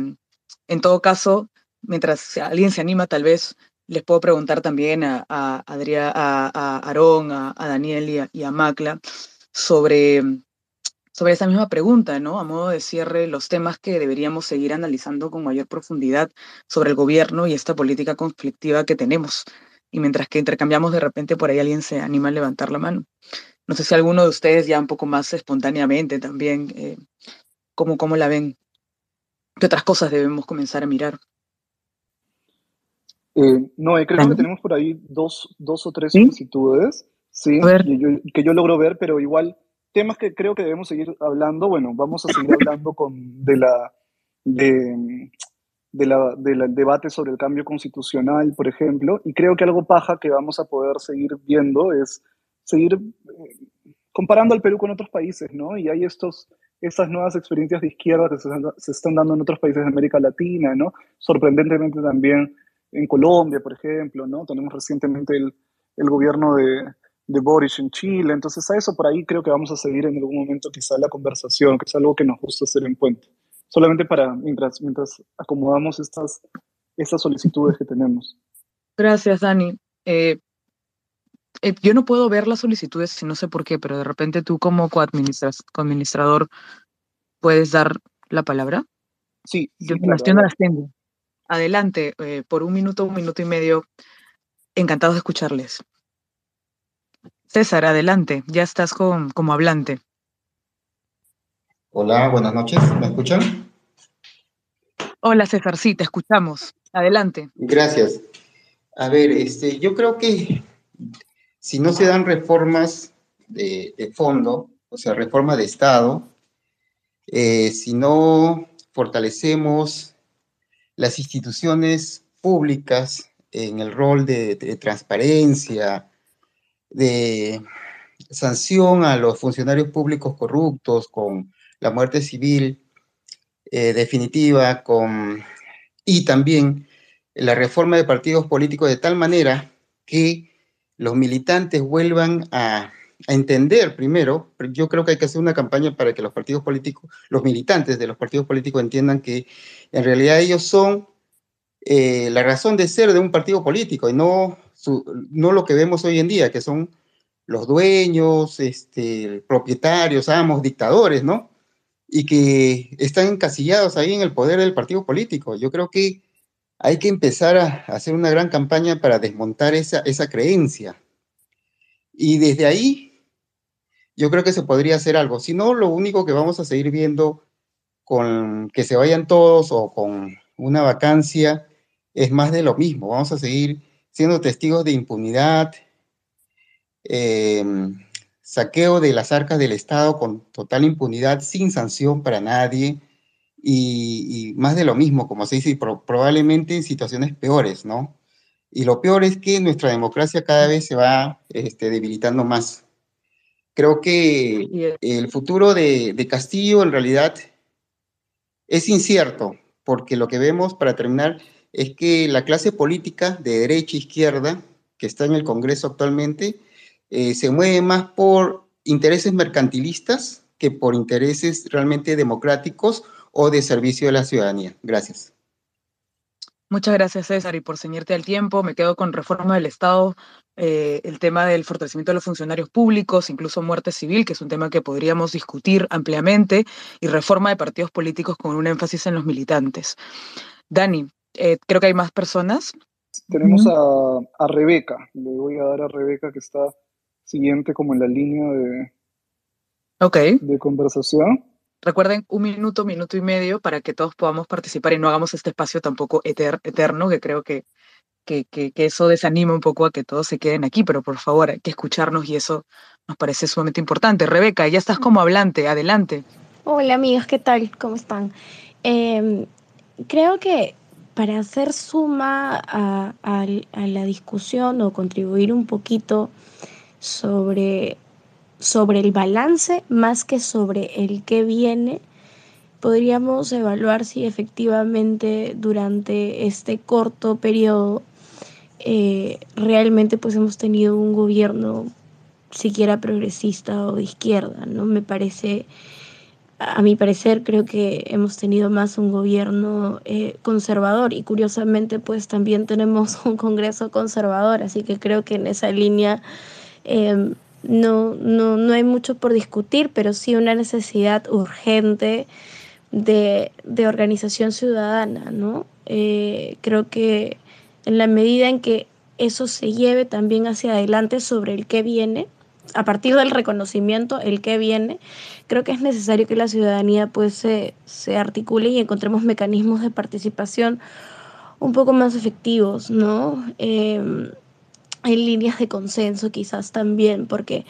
en todo caso, mientras alguien se anima, tal vez les puedo preguntar también a, a, a, a Aarón, a, Daniel y a, Macla sobre sobre esa misma pregunta, ¿no? A modo de cierre, los temas que deberíamos seguir analizando con mayor profundidad sobre el gobierno y esta política conflictiva que tenemos. Y mientras que intercambiamos, de repente por ahí alguien se anima a levantar la mano. No sé si alguno de ustedes ya un poco más espontáneamente también, eh, ¿cómo, ¿cómo la ven? ¿Qué otras cosas debemos comenzar a mirar? Eh, no, eh, creo que tenemos por ahí dos, dos o tres solicitudes, sí, que yo, que yo logro ver, pero igual temas que creo que debemos seguir hablando, bueno, vamos a seguir hablando con, de la, de, de la, del debate sobre el cambio constitucional, por ejemplo, y creo que algo paja que vamos a poder seguir viendo es seguir eh, comparando al Perú con otros países, ¿no? Y hay estos, estas nuevas experiencias de izquierda que se, se están dando en otros países de América Latina, ¿no? Sorprendentemente también en Colombia, por ejemplo, ¿no? Tenemos recientemente el, el gobierno de, de Boris en Chile, entonces a eso por ahí creo que vamos a seguir en algún momento quizá la conversación, que es algo que nos gusta hacer en Puente, solamente para mientras, mientras acomodamos estas, estas solicitudes que tenemos. Gracias, Dani. Eh, eh, yo no puedo ver las solicitudes, no sé por qué, pero de repente tú como coadministrador puedes dar la palabra. Sí, yo, las tengo. Adelante, eh, por un minuto, un minuto y medio. Encantados de escucharles. César, adelante, ya estás con, como hablante. Hola, buenas noches, ¿me escuchan? Hola César, sí, te escuchamos. Adelante. Gracias. A ver, este, yo creo que si no se dan reformas de, fondo, o sea, reforma de Estado, eh, si no fortalecemos las instituciones públicas en el rol de transparencia, de sanción a los funcionarios públicos corruptos con la muerte civil eh, definitiva con, y también la reforma de partidos políticos de tal manera que los militantes vuelvan a, entender primero, yo creo que hay que hacer una campaña para que los partidos políticos, los militantes de los partidos políticos entiendan que en realidad ellos son eh, la razón de ser de un partido político y no no lo que vemos hoy en día, que son los dueños, este, propietarios, amos, dictadores, ¿no? Y que están encasillados ahí en el poder del partido político. Yo creo que hay que empezar a hacer una gran campaña para desmontar esa, esa creencia. Y desde ahí, yo creo que se podría hacer algo. Si no, lo único que vamos a seguir viendo con que se vayan todos o con una vacancia es más de lo mismo. Vamos a seguir siendo testigos de impunidad, eh, saqueo de las arcas del Estado con total impunidad, sin sanción para nadie, y, más de lo mismo, como se dice, probablemente en situaciones peores, ¿no? Y lo peor es que nuestra democracia cada vez se va este, debilitando más. Creo que el futuro de, de Castillo en realidad es incierto, porque lo que vemos, para terminar, es que la clase política de derecha e izquierda que está en el Congreso actualmente eh, se mueve más por intereses mercantilistas que por intereses realmente democráticos o de servicio de la ciudadanía. Gracias. Muchas gracias, César. Y por ceñirte al tiempo, me quedo con reforma del Estado, eh, el tema del fortalecimiento de los funcionarios públicos, incluso muerte civil, que es un tema que podríamos discutir ampliamente, y reforma de partidos políticos con un énfasis en los militantes. Dani, eh, creo que hay más personas. Tenemos a, Rebeca. Le voy a dar a Rebeca que está siguiente como en la línea de, okay. de conversación. Recuerden, un minuto, minuto y medio para que todos podamos participar y no hagamos este espacio tampoco eterno, que creo que, que, que, eso desanima un poco a que todos se queden aquí, pero por favor, hay que escucharnos y eso nos parece sumamente importante. Rebeca, ya estás como hablante, adelante. Hola amigos, ¿qué tal? ¿Cómo están? Em, creo que para hacer suma a, la discusión o contribuir un poquito sobre, sobre el balance más que sobre el que viene, podríamos evaluar si efectivamente durante este corto periodo eh, realmente pues hemos tenido un gobierno siquiera progresista o de izquierda, ¿no? Me parece a mi parecer creo que hemos tenido más un gobierno eh, conservador y curiosamente pues también tenemos un Congreso conservador, así que creo que en esa línea em, no, no, no hay mucho por discutir, pero sí una necesidad urgente de, organización ciudadana, ¿no? Eh, creo que en la medida en que eso se lleve también hacia adelante sobre el que viene, a partir del reconocimiento, el que viene, creo que es necesario que la ciudadanía pues se, articule y encontremos mecanismos de participación un poco más efectivos, ¿no? Em, en líneas de consenso quizás también, porque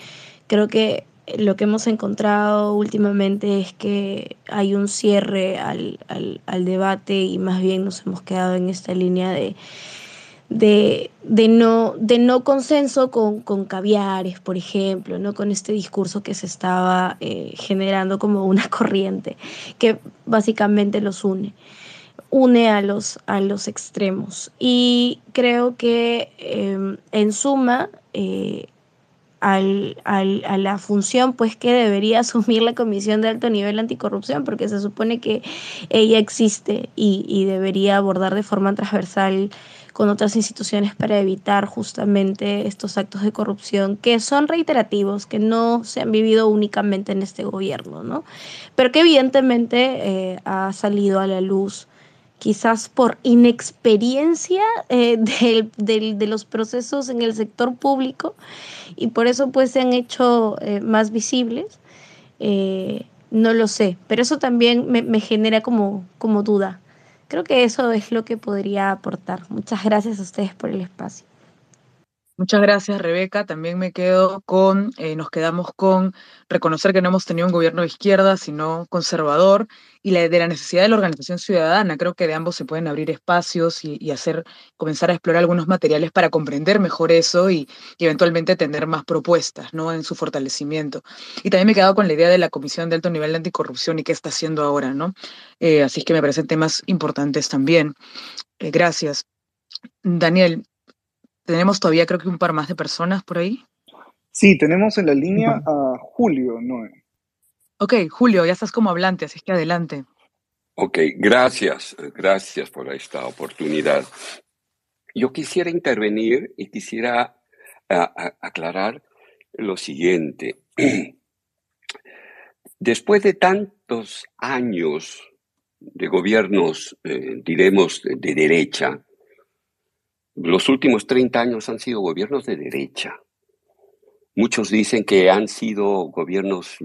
creo que lo que hemos encontrado últimamente es que hay un cierre al, debate y más bien nos hemos quedado en esta línea de, de, no, de no consenso con, con, caviares, por ejemplo, ¿no? con este discurso que se estaba eh, generando como una corriente que básicamente los une une a los, a los extremos. Y creo que em, en suma, eh, al, al, a la función pues que debería asumir la Comisión de Alto Nivel Anticorrupción, porque se supone que ella existe y, y debería abordar de forma transversal con otras instituciones para evitar justamente estos actos de corrupción que son reiterativos, que no se han vivido únicamente en este gobierno, ¿no? Pero que evidentemente eh, ha salido a la luz quizás por inexperiencia eh, de los procesos en el sector público y por eso pues se han hecho eh, más visibles. Eh, no lo sé, pero eso también me, me, genera como, como duda. Creo que eso es lo que podría aportar. Muchas gracias a ustedes por el espacio. Muchas gracias, Rebeca. También me quedo con, eh, nos quedamos con reconocer que no hemos tenido un gobierno de izquierda, sino conservador, y la, de la necesidad de la organización ciudadana. Creo que de ambos se pueden abrir espacios y, hacer, comenzar a explorar algunos materiales para comprender mejor eso y, eventualmente tener más propuestas, ¿no? En su fortalecimiento. Y también me he quedado con la idea de la Comisión de Alto Nivel de Anticorrupción y qué está haciendo ahora, ¿no? Eh, así que me parecen temas importantes también. Eh, gracias. Daniel, tenemos todavía creo que un par más de personas por ahí. Sí, tenemos en la línea a Julio Noé. Ok, Julio, ya estás como hablante, así que adelante. Ok, gracias, gracias por esta oportunidad. Yo quisiera intervenir y quisiera aclarar lo siguiente. Después de tantos años de gobiernos, eh, diremos, de derecha, los últimos 30 años han sido gobiernos de derecha. Muchos dicen que han sido gobiernos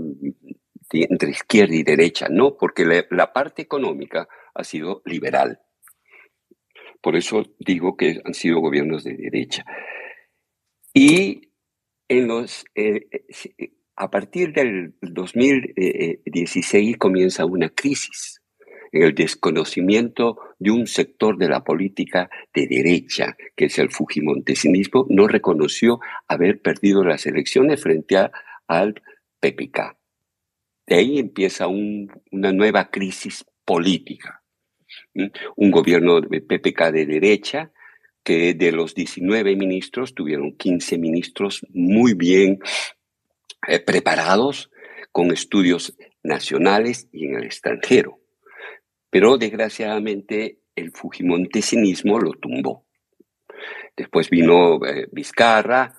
entre izquierda y derecha. No, porque la, parte económica ha sido liberal. Por eso digo que han sido gobiernos de derecha. Y en los, eh, eh, a partir del 2016 comienza una crisis en el desconocimiento de un sector de la política de derecha, que es el Fujimontesinismo, no reconoció haber perdido las elecciones frente al PPK. De ahí empieza una nueva crisis política. Un gobierno de PPK de derecha que de los 19 ministros tuvieron 15 ministros muy bien eh, preparados, con estudios nacionales y en el extranjero. Pero desgraciadamente el fujimontesinismo lo tumbó. Después vino eh, Vizcarra,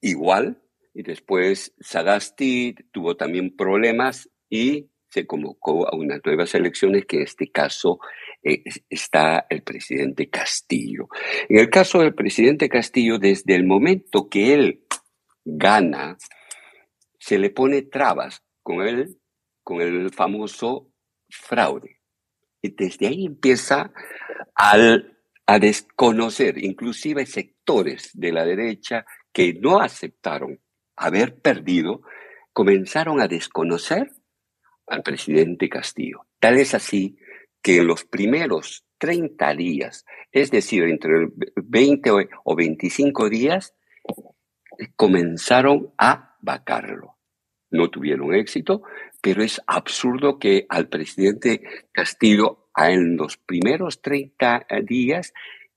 igual, y después Sagasti tuvo también problemas y se convocó a unas nuevas elecciones, que en este caso eh, está el presidente Castillo. En el caso del presidente Castillo, desde el momento que él gana, se le pone trabas con él, con el famoso fraude. Desde ahí empieza a desconocer, inclusive sectores de la derecha que no aceptaron haber perdido, comenzaron a desconocer al presidente Castillo. Tal es así que en los primeros 30 días, es decir, entre 20 o 25 días, comenzaron a vacarlo. No tuvieron éxito, pero es absurdo que al presidente Castillo en los primeros 30 días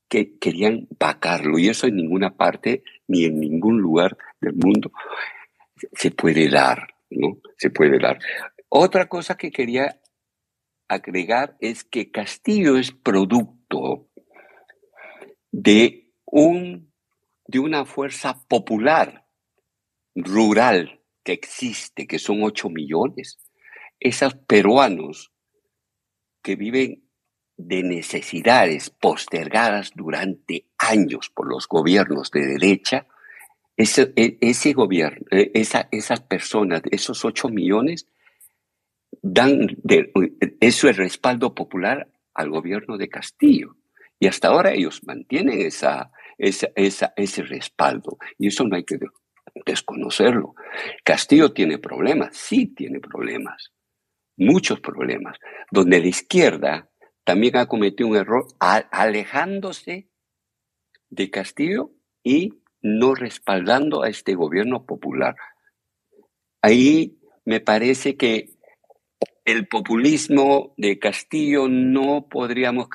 que querían vacarlo y eso en ninguna parte ni en ningún lugar del mundo se puede dar, ¿no? Se puede dar. Otra cosa que quería agregar es que Castillo es producto de un de una fuerza popular rural que existe, que son 8 millones, esos peruanos que viven de necesidades postergadas durante años por los gobiernos de derecha, ese, e, ese gobierno, e, esa, esas personas, esos 8 millones, dan de, eso es respaldo popular al gobierno de Castillo. Y hasta ahora ellos mantienen esa, esa, esa, ese respaldo. Y eso no hay que desconocerlo. Castillo tiene problemas, sí tiene problemas, muchos problemas, donde la izquierda también ha cometido un error alejándose de Castillo y no respaldando a este gobierno popular. Ahí me parece que el populismo de Castillo no podríamos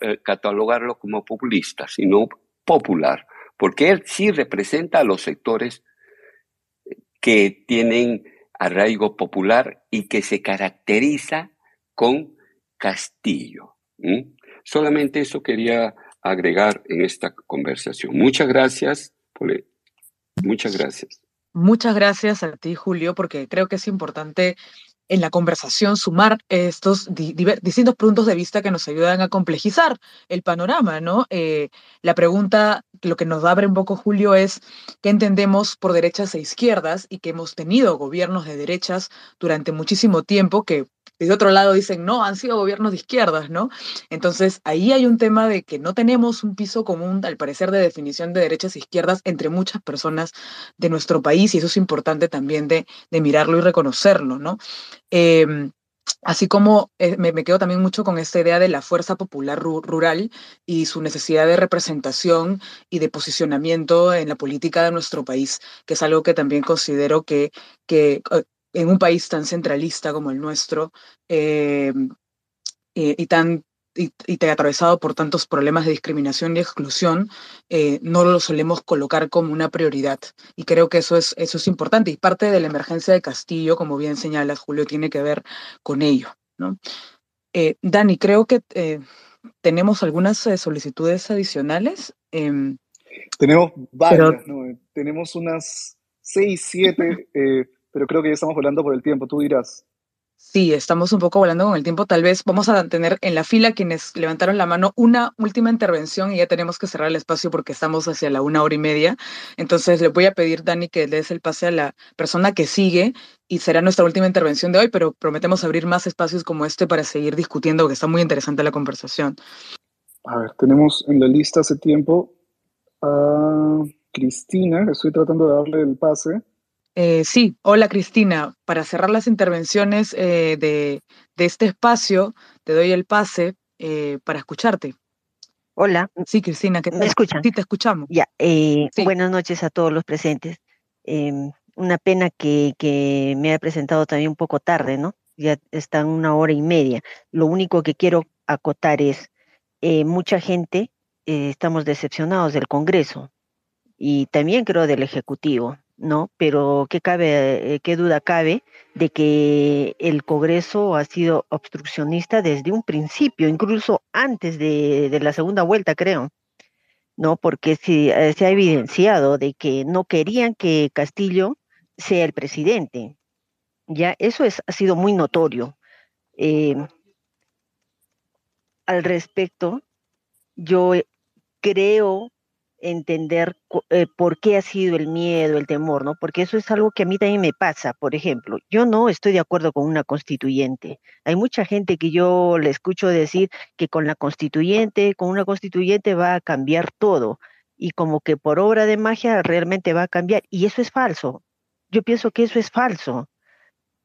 eh, catalogarlo como populista, sino popular, porque él sí representa a los sectores que tienen arraigo popular y que se caracteriza con Castillo. Solamente eso quería agregar en esta conversación. Muchas gracias. Muchas gracias. Muchas gracias a ti, Julio, porque creo que es importante en la conversación sumar estos distintos puntos de vista que nos ayudan a complejizar el panorama, ¿no? Eh, la pregunta, lo que nos abre un poco Julio es qué entendemos por derechas e izquierdas y que hemos tenido gobiernos de derechas durante muchísimo tiempo que de otro lado dicen, no, han sido gobiernos de izquierdas, ¿no? Entonces, ahí hay un tema de que no tenemos un piso común, al parecer, de definición de derechas e izquierdas entre muchas personas de nuestro país, y eso es importante también de, mirarlo y reconocerlo, ¿no? Em, así como eh, me, quedo también mucho con esta idea de la fuerza popular rural y su necesidad de representación y de posicionamiento en la política de nuestro país, que es algo que también considero que, que eh, en un país tan centralista como el nuestro eh, y, tan y, atravesado por tantos problemas de discriminación y exclusión, eh, no lo solemos colocar como una prioridad. Y creo que eso es, eso es importante. Y parte de la emergencia de Castillo, como bien señalas, Julio, tiene que ver con ello. ¿no? Eh, Dani, creo que tenemos algunas solicitudes adicionales. Em, tenemos varias, tenemos unas seis, siete pero creo que ya estamos volando por el tiempo, tú dirás. Sí, estamos un poco volando con el tiempo. Tal vez vamos a tener en la fila quienes levantaron la mano una última intervención y ya tenemos que cerrar el espacio porque estamos hacia la una hora y media. Entonces le voy a pedir, Dani, que le des el pase a la persona que sigue y será nuestra última intervención de hoy, pero prometemos abrir más espacios como este para seguir discutiendo, que está muy interesante la conversación. A ver, tenemos en la lista hace tiempo a Cristina, estoy tratando de darle el pase. Eh, sí, hola Cristina. Para cerrar las intervenciones eh, de, este espacio, te doy el pase eh, para escucharte. Hola. Sí, Cristina, ¿qué ¿me escuchan? Sí, te escuchamos. Ya, buenas noches a todos los presentes. Em, una pena que, que, me haya presentado también un poco tarde, ¿no? Ya están una hora y media. Lo único que quiero acotar es, mucha gente estamos decepcionados del Congreso y también creo del Ejecutivo ¿no? Pero ¿qué, cabe, eh, qué duda cabe de que el Congreso ha sido obstruccionista desde un principio, incluso antes de, la segunda vuelta, creo, ¿no? Porque eh, se ha evidenciado de que no querían que Castillo sea el presidente. Ya, eso es, ha sido muy notorio. Eh, al respecto, yo creo entender eh, por qué ha sido el miedo, el temor, ¿no? Porque eso es algo que a mí también me pasa. Por ejemplo, yo no estoy de acuerdo con una constituyente. Hay mucha gente que yo le escucho decir que con la constituyente, con una constituyente va a cambiar todo y como que por obra de magia realmente va a cambiar. Y eso es falso. Yo pienso que eso es falso.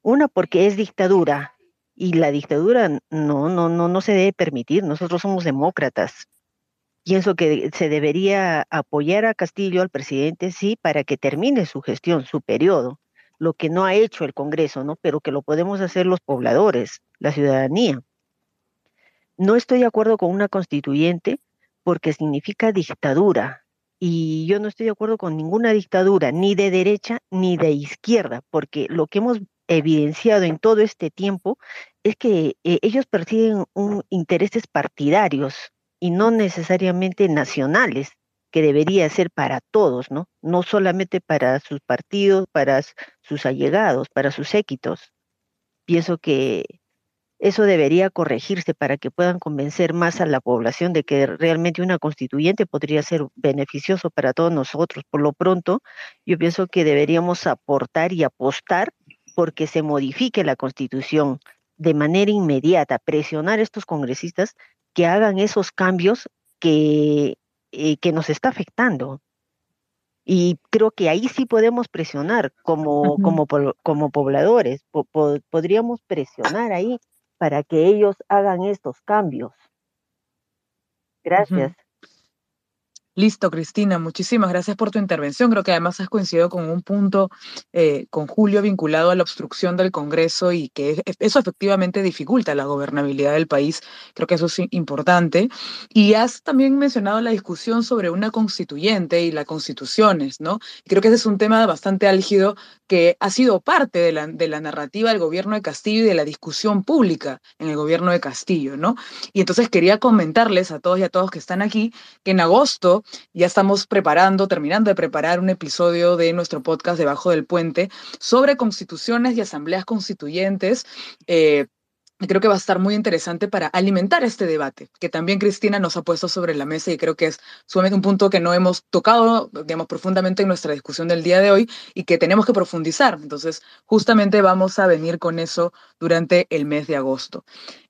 Una porque es dictadura y la dictadura no, no, no, no se debe permitir. Nosotros somos demócratas Pienso que se debería apoyar a Castillo, al presidente, sí, para que termine su gestión, su periodo, lo que no ha hecho el Congreso, ¿no? Pero que lo podemos hacer los pobladores, la ciudadanía. No estoy de acuerdo con una constituyente porque significa dictadura. Y yo no estoy de acuerdo con ninguna dictadura, ni de derecha ni de izquierda, porque lo que hemos evidenciado en todo este tiempo es que eh, ellos persiguen un, intereses partidarios y no necesariamente nacionales, que debería ser para todos, ¿no? No solamente para sus partidos, para sus allegados, para sus séquitos. Pienso que eso debería corregirse para que puedan convencer más a la población de que realmente una constituyente podría ser beneficioso para todos nosotros. Por lo pronto, yo pienso que deberíamos aportar y apostar porque se modifique la constitución de manera inmediata, presionar a estos congresistas que hagan esos cambios que eh, que nos está afectando. Y creo que ahí sí podemos presionar como, como, como pobladores, podríamos presionar ahí para que ellos hagan estos cambios. Gracias. Listo, Cristina, muchísimas gracias por tu intervención. Creo que además has coincidido con un punto eh, con Julio vinculado a la obstrucción del Congreso y que eso efectivamente dificulta la gobernabilidad del país. Creo que eso es importante. Y has también mencionado la discusión sobre una constituyente y las constituciones, ¿no? Creo que ese es un tema bastante álgido que ha sido parte de la, de la narrativa del gobierno de Castillo y de la discusión pública en el gobierno de Castillo, ¿no? Y entonces quería comentarles a todos y a todos que están aquí que en agosto ya estamos preparando, terminando de preparar un episodio de nuestro podcast Debajo del Puente sobre constituciones y asambleas constituyentes. Eh, creo que va a estar muy interesante para alimentar este debate, que también Cristina nos ha puesto sobre la mesa y creo que es sumamente un punto que no hemos tocado, digamos, profundamente en nuestra discusión del día de hoy y que tenemos que profundizar. Entonces, justamente vamos a venir con eso durante el mes de agosto.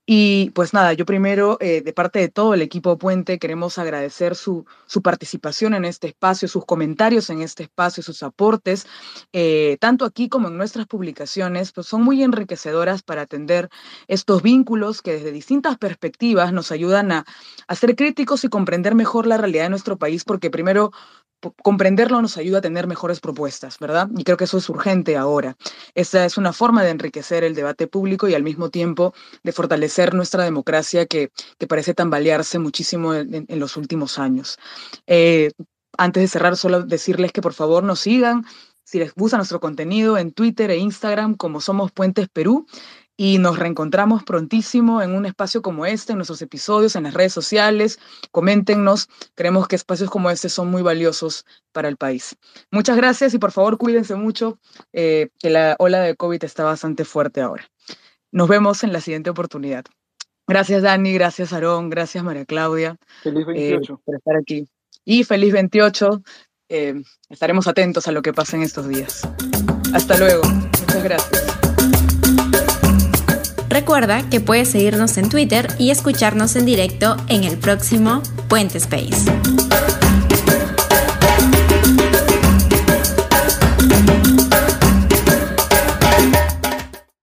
Y pues nada, yo primero, eh, de parte de todo el equipo Puente, queremos agradecer su, su, participación en este espacio, sus comentarios en este espacio, sus aportes, eh, tanto aquí como en nuestras publicaciones, pues son muy enriquecedoras para atender estos vínculos que desde distintas perspectivas nos ayudan a, a ser críticos y comprender mejor la realidad de nuestro país, porque primero comprenderlo nos ayuda a tener mejores propuestas, ¿verdad? Y creo que eso es urgente ahora. Esa es una forma de enriquecer el debate público y al mismo tiempo de fortalecer nuestra democracia que, que parece tambalearse muchísimo en, los últimos años. Eh, antes de cerrar, solo decirles que por favor nos sigan. Si les gusta nuestro contenido en Twitter e Instagram como Somos Puentes Perú y nos reencontramos prontísimo en un espacio como este, en nuestros episodios, en las redes sociales. Coméntenos, creemos que espacios como este son muy valiosos para el país. Muchas gracias y por favor cuídense mucho, eh, que la ola de COVID está bastante fuerte ahora. Nos vemos en la siguiente oportunidad. Gracias Dani, gracias Aarón, gracias María Claudia. Feliz 28. Eh, por estar aquí. Y feliz 28. Eh, estaremos atentos a lo que pasa en estos días. Hasta luego. Muchas gracias. Recuerda que puedes seguirnos en Twitter y escucharnos en directo en el próximo Puente Space.